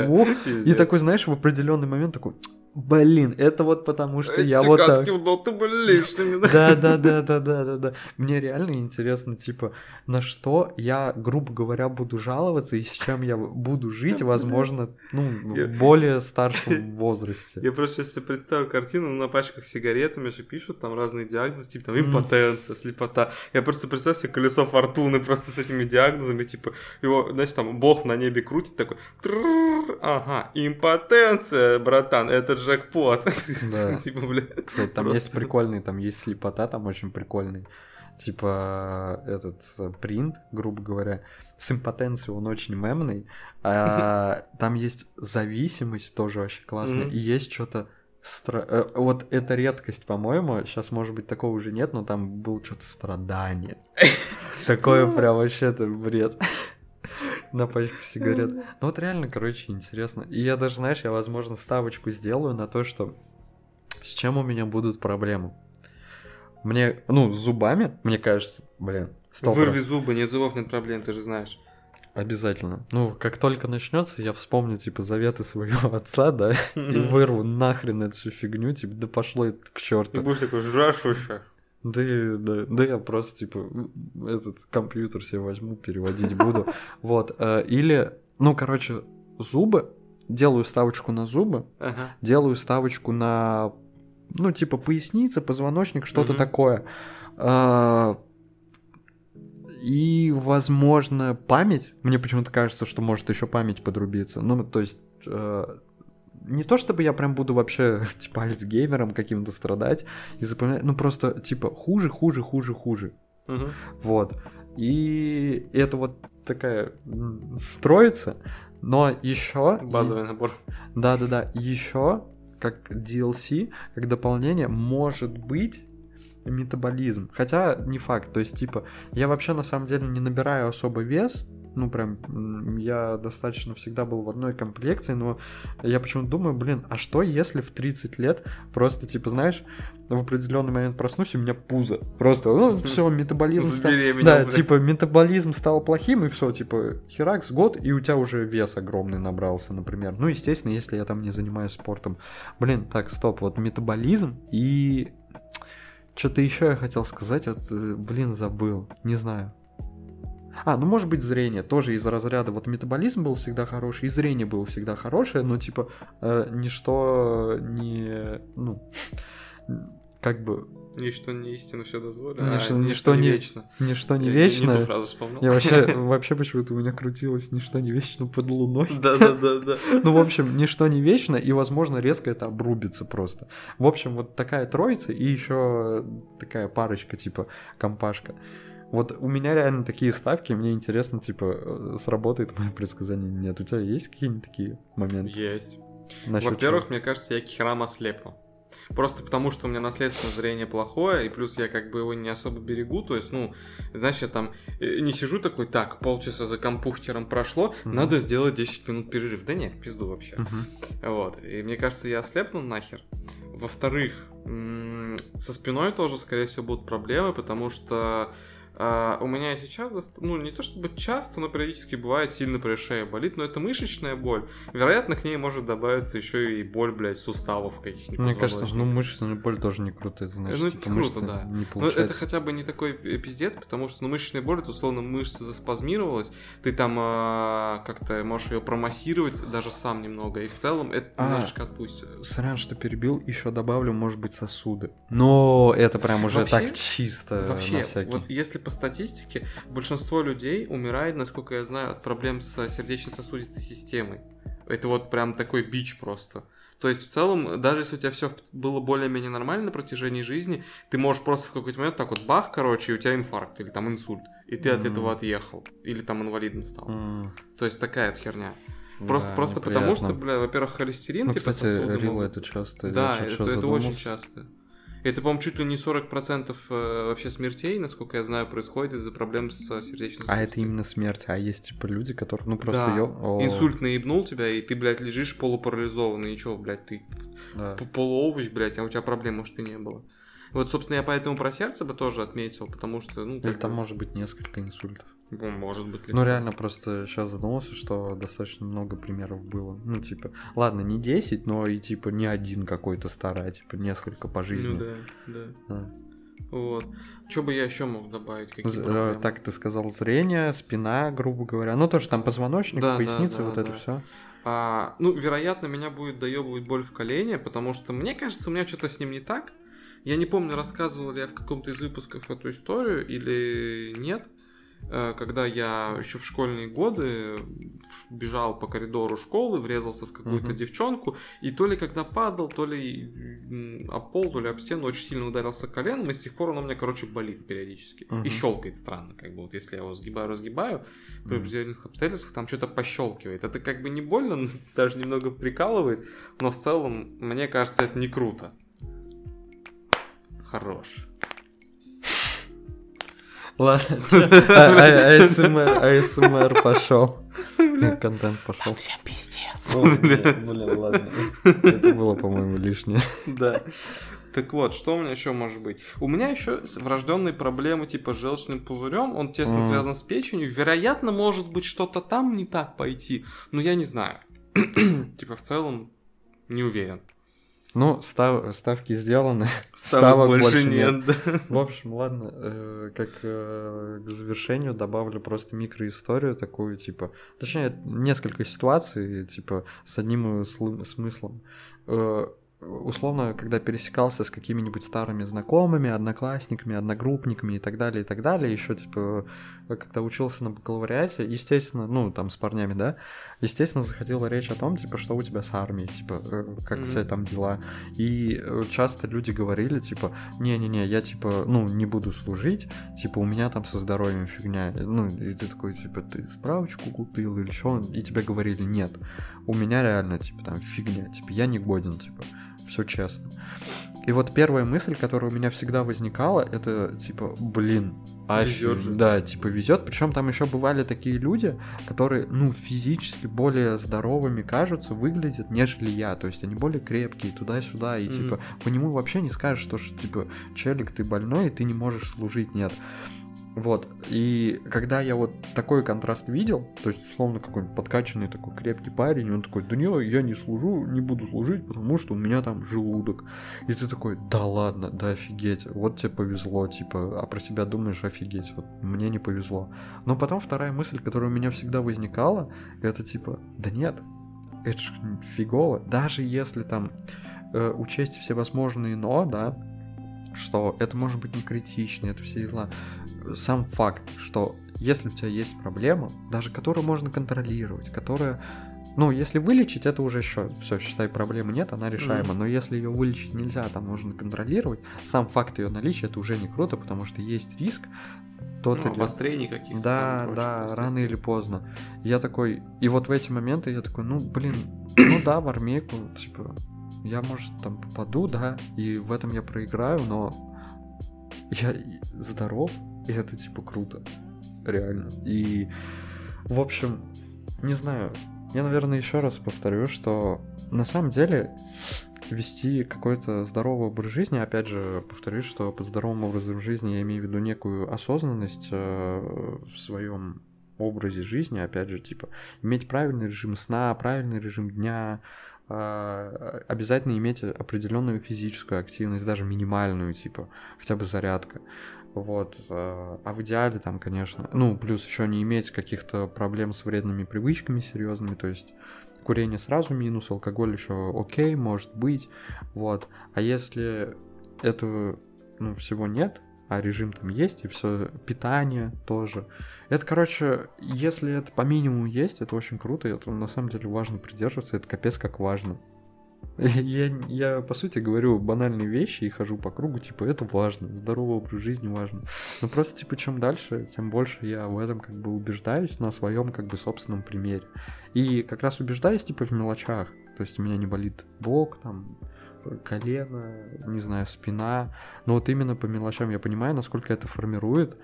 и такой, знаешь, в определенный момент такой, блин, это вот потому что я вот так... ну ты блин, что мне Да, да, да, да, да, да, да. Мне реально интересно, типа, на что я, грубо говоря, буду жаловаться и с чем я буду жить, возможно, ну, в более старшем возрасте. Я просто сейчас себе представил картину, ну, на пачках сигаретами же пишут там разные диагнозы, типа там импотенция, слепота. Я просто представил себе колесо фортуны просто с этими диагнозами, типа, его, знаешь, там бог на небе крутит такой, «Трррр, ага, импотенция, братан, это джекпот. Да. Типа, бля. Кстати, там Просто. есть прикольный, там есть слепота, там очень прикольный. Типа этот э, принт, грубо говоря, с импотенцией он очень мемный. А там есть зависимость тоже вообще классная. Мгм. И есть что-то стра- э, Вот это редкость, по-моему. Сейчас, может быть, такого уже нет, но там было что-то страдание. Такое прям вообще это бред. На пачках сигарет. Ну вот реально, короче, интересно. И я даже, знаешь, я, возможно, ставочку сделаю на то, что с чем у меня будут проблемы. Мне, ну, с зубами, мне кажется, блин, сто Вырви зубы, нет зубов, нет проблем, ты же знаешь. Обязательно. Ну, как только начнется, я вспомню, типа, заветы своего отца, да, и вырву нахрен эту всю фигню, типа, да пошло это к Ты черту. будешь такой жашущий. Да, да, да я просто, типа, этот компьютер себе возьму, переводить буду. Вот. э, Или, ну, короче, зубы. Делаю ставочку на зубы, Ага. делаю ставочку на, ну, типа, поясница, позвоночник, что-то Мгм. такое. А, И, возможно, память. Мне почему-то кажется, что может еще память подрубиться. Ну, то есть, э, не то чтобы я прям буду вообще, типа, альцгеймером каким-то страдать и запоминать, ну, просто, типа, хуже, хуже, хуже, хуже. Мгм. Вот. И это вот такая троица. Но еще... Базовый набор. Да-да-да, еще как DLC, как дополнение, может быть метаболизм. Хотя не факт. То есть, типа, я вообще на самом деле не набираю особо вес. Ну, прям, я достаточно всегда был в одной комплекции, но я почему-то думаю, блин, а что если в 30 лет просто, типа, знаешь, в определенный момент проснусь, и у меня пузо. Просто, ну, все, метаболизм стал... Да, блядь. типа метаболизм стал плохим, и все, типа, херакс, год, и у тебя уже вес огромный набрался, например. Ну, естественно, если я там не занимаюсь спортом. Блин, так, стоп, вот метаболизм и... Что-то еще я хотел сказать, вот, э, блин, забыл, не знаю. А, ну может быть зрение, тоже из разряда, вот метаболизм был всегда хороший, и зрение было всегда хорошее, но типа э, ничто не, ну, как бы, Ничто не истину все дозволено. Ничто- а ничто не- вечно. ничто не Я вечно. Не ту фразу вспомнил. Я вообще, вообще почему-то у меня крутилось ничто не вечно под луной. Да-да-да-да. Ну, в общем, ничто не вечно, и, возможно, резко это обрубится просто. В общем, вот такая троица и еще такая парочка, типа компашка. Вот у меня реально такие ставки, мне интересно, типа, э, сработает мое предсказание или нет. У тебя есть какие-нибудь такие моменты? Есть. Во-первых, мне кажется, я к херам ослепну. Просто потому, что у меня наследственное зрение плохое, и плюс я как бы его не особо берегу. То есть, ну, знаешь, я там э, не сижу такой, так, полчаса за компухтером прошло, Мгм. надо сделать 10 минут перерыв. Да нет, пизду вообще. Мгм. Вот. И мне кажется, я ослепну нахер. Во-вторых, со спиной тоже, скорее всего, будут проблемы, потому что А, у меня сейчас, ну, не то чтобы часто, но периодически бывает сильно при шее болит, но это мышечная боль. Вероятно, к ней может добавиться еще и боль, блядь, суставов каких-нибудь. Мне кажется, ну, мышечная боль тоже не круто, это значит, ну, типа, круто, мышцы да. не Ну, получается. это хотя бы не такой э, пиздец, потому что, ну, мышечная боль, это условно мышца заспазмировалась, ты там а, как-то можешь ее промассировать даже сам немного, и в целом это А. немножечко отпустит. Сорян, что перебил, еще добавлю, может быть, сосуды. Но это прям уже Вообще- так чисто Вообще, вот если по статистике, большинство людей умирает, насколько я знаю, от проблем с сердечно-сосудистой системой. Это вот прям такой бич просто. То есть в целом, даже если у тебя все было более-менее нормально на протяжении жизни, ты можешь просто в какой-то момент так вот бах, короче, и у тебя инфаркт или там инсульт, и ты от Мгм. этого отъехал, или там инвалидом стал. М, То есть такая вот херня. Просто, да, просто потому что, бля, во-первых, холестерин, Ну, типа кстати, сосуды Рил могут- это часто. Да, это, это очень часто. Это, по-моему, чуть ли не 40% э, вообще смертей, насколько я знаю, происходит из-за проблем с сердечной А это именно смерть, а есть типа люди, которые, ну просто Да. ё- Инсульт наебнул тебя, и ты, блядь, лежишь полупарализованный, и чё, блядь, ты да. полуовощ, блядь, а у тебя проблем, может, и не было. Вот, собственно, я поэтому про сердце бы тоже отметил, потому что, ну, Или там бы, может быть несколько инсультов. Ну, может быть. Ну реально просто сейчас задумался, что достаточно много примеров было. Ну типа, ладно, не 10, но и типа не один какой-то старый, а типа несколько по жизни. Ну да, да. Да. Вот. Что бы я еще мог добавить? Какие З- э? Так ты сказал, зрение, спина, грубо говоря. Ну тоже там позвоночник, Да, да, поясница, да, вот это да. все. А, ну, вероятно, меня будет доебывать боль в колене, потому что мне кажется, у меня что-то с ним не так. Я не помню, рассказывал ли я в каком-то из выпусков эту историю или нет. Э, Когда я еще в школьные годы бежал по коридору школы, врезался в какую-то Мгм. девчонку, и то ли когда падал, то ли об пол, то ли об стену, очень сильно ударился коленом, и с тех пор оно у меня, короче, болит периодически. Мгм. И щелкает странно, как бы вот если я его сгибаю, разгибаю, при определенных обстоятельствах там что-то пощелкивает. Это как бы не больно, но даже немного прикалывает, но в целом, мне кажется, это не круто. Хорош. Ладно. А- а- АСМР, АСМР пошел. Контент пошел. Всем пиздец. Блин, ладно. Это было, по-моему, лишнее. Да. Так вот, что у меня еще может быть? У меня еще врожденные проблемы типа с желчным пузырем, он тесно Мгм. связан с печенью. Вероятно, может быть что-то там не так пойти, но я не знаю. типа в целом не уверен. Ну, став- ставки сделаны. Ставок больше нет. да. В общем, ладно, э, как э, к завершению добавлю просто микроисторию такую, типа, точнее, несколько ситуаций, типа, с одним слы- смыслом. Э, Условно, когда пересекался с какими-нибудь старыми знакомыми, одноклассниками, одногруппниками и так далее, и так далее, еще, типа, когда учился на бакалавриате, естественно, ну, там, с парнями, да, естественно, заходила речь о том, типа, что у тебя с армией, типа, э, как у Мгм. тебя там дела. И э, часто люди говорили, типа, не-не-не, я, типа, ну, не буду служить, типа, у меня там со здоровьем фигня. Ну, и ты такой, типа, ты справочку купил или что? И тебе говорили, нет, у меня реально, типа, там фигня, типа, я не годен, типа, все честно. И вот первая мысль, которая у меня всегда возникала, это, типа, блин, Везёт же. Да, типа везет. Причем там еще бывали такие люди, которые, ну, физически более здоровыми кажутся, выглядят, нежели я. То есть они более крепкие, туда-сюда. И, Мгм. типа, по нему вообще не скажешь, что, что, типа, челик, ты больной, и ты не можешь служить. Нет. Вот. И когда я вот такой контраст видел, то есть, условно, какой-нибудь подкачанный такой крепкий парень, он такой, да не, я не служу, не буду служить, потому что у меня там желудок. И ты такой, да ладно, да офигеть, вот тебе повезло, типа, а про себя думаешь, офигеть, вот мне не повезло. Но потом вторая мысль, которая у меня всегда возникала, это типа, да нет, это ж фигово, даже если там э, учесть всевозможные но, да, что это может быть не критично, это все дела. Сам факт, что если у тебя есть проблема, даже которую можно контролировать, которая ну, если вылечить, это уже еще все, считай, проблемы нет, она решаема. Но если ее вылечить нельзя, там можно контролировать. Сам факт ее наличия это уже не круто, потому что есть риск. То Ну, ты- обострений каких-то. да, прочее, да, рано или поздно. Я такой, и вот в эти моменты я такой, ну, блин, ну да, в армейку, типа, я, может, там попаду, да, и в этом я проиграю, но я здоров, и это, типа, круто, реально. И, в общем, не знаю, я, наверное, еще раз повторю, что на самом деле вести какой-то здоровый образ жизни, опять же, повторюсь, что под здоровым образом жизни я имею в виду некую осознанность э, в своем образе жизни, опять же, типа, иметь правильный режим сна, правильный режим дня, обязательно иметь определенную физическую активность, даже минимальную, типа, хотя бы зарядка. Вот. э, А в идеале там, конечно, ну, плюс еще не иметь каких-то проблем с вредными привычками серьезными, то есть курение сразу минус, алкоголь еще окей, может быть, вот. А если этого, ну, всего нет, а режим там есть, и все, питание тоже. Это, короче, если это по минимуму есть, это очень круто, и это на самом деле важно придерживаться, это капец как важно. Я, я, по сути, говорю банальные вещи и хожу по кругу, типа, это важно, здоровый образ жизни важно. Но просто, типа, чем дальше, тем больше я в этом, как бы, убеждаюсь на своем, как бы, собственном примере. И как раз убеждаюсь, типа, в мелочах. То есть у меня не болит бок, там, колено, не знаю, спина. Но вот именно по мелочам я понимаю, насколько это формирует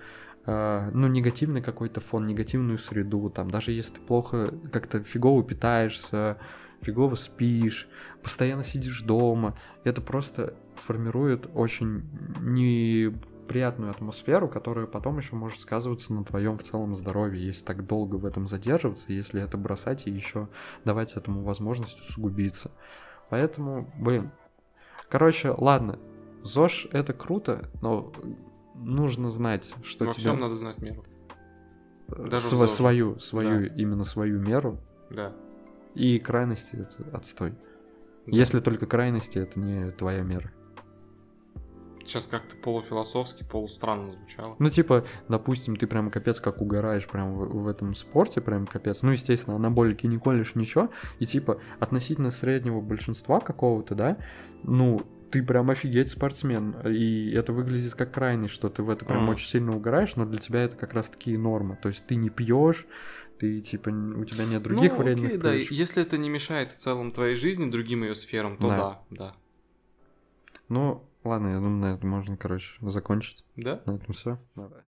э, ну, негативный какой-то фон, негативную среду, там, даже если ты плохо, как-то фигово питаешься, фигово спишь, постоянно сидишь дома, это просто формирует очень неприятную атмосферу, которая потом еще может сказываться на твоем в целом здоровье, если так долго в этом задерживаться, если это бросать и еще давать этому возможность усугубиться. Поэтому, блин, короче, ладно, ЗОЖ это круто, но нужно знать, что Во тебе... всем надо знать меру. Даже в Св- ЗОЖе. свою, свою, Да. именно свою меру. Да. И крайности это отстой. Да. Если только крайности, это не твоя мера. Сейчас как-то полуфилософски, полустранно звучало. Ну, типа, допустим, ты прям капец как угораешь прям в, в этом спорте, прям капец. Ну, естественно, анаболики не колешь ничего. И типа, относительно среднего большинства какого-то, да, ну, ты прям офигеть спортсмен. И это выглядит как крайность, что ты в это прям Мгм. очень сильно угораешь, но для тебя это как раз такие нормы. То есть ты не пьешь, ты типа, у тебя нет других ну, вредных окей, да, привычек. если это не мешает в целом твоей жизни, другим ее сферам, то Да. да, да. Ну, ладно, я думаю, на этом можно, короче, закончить. Да? На этом все. Давай.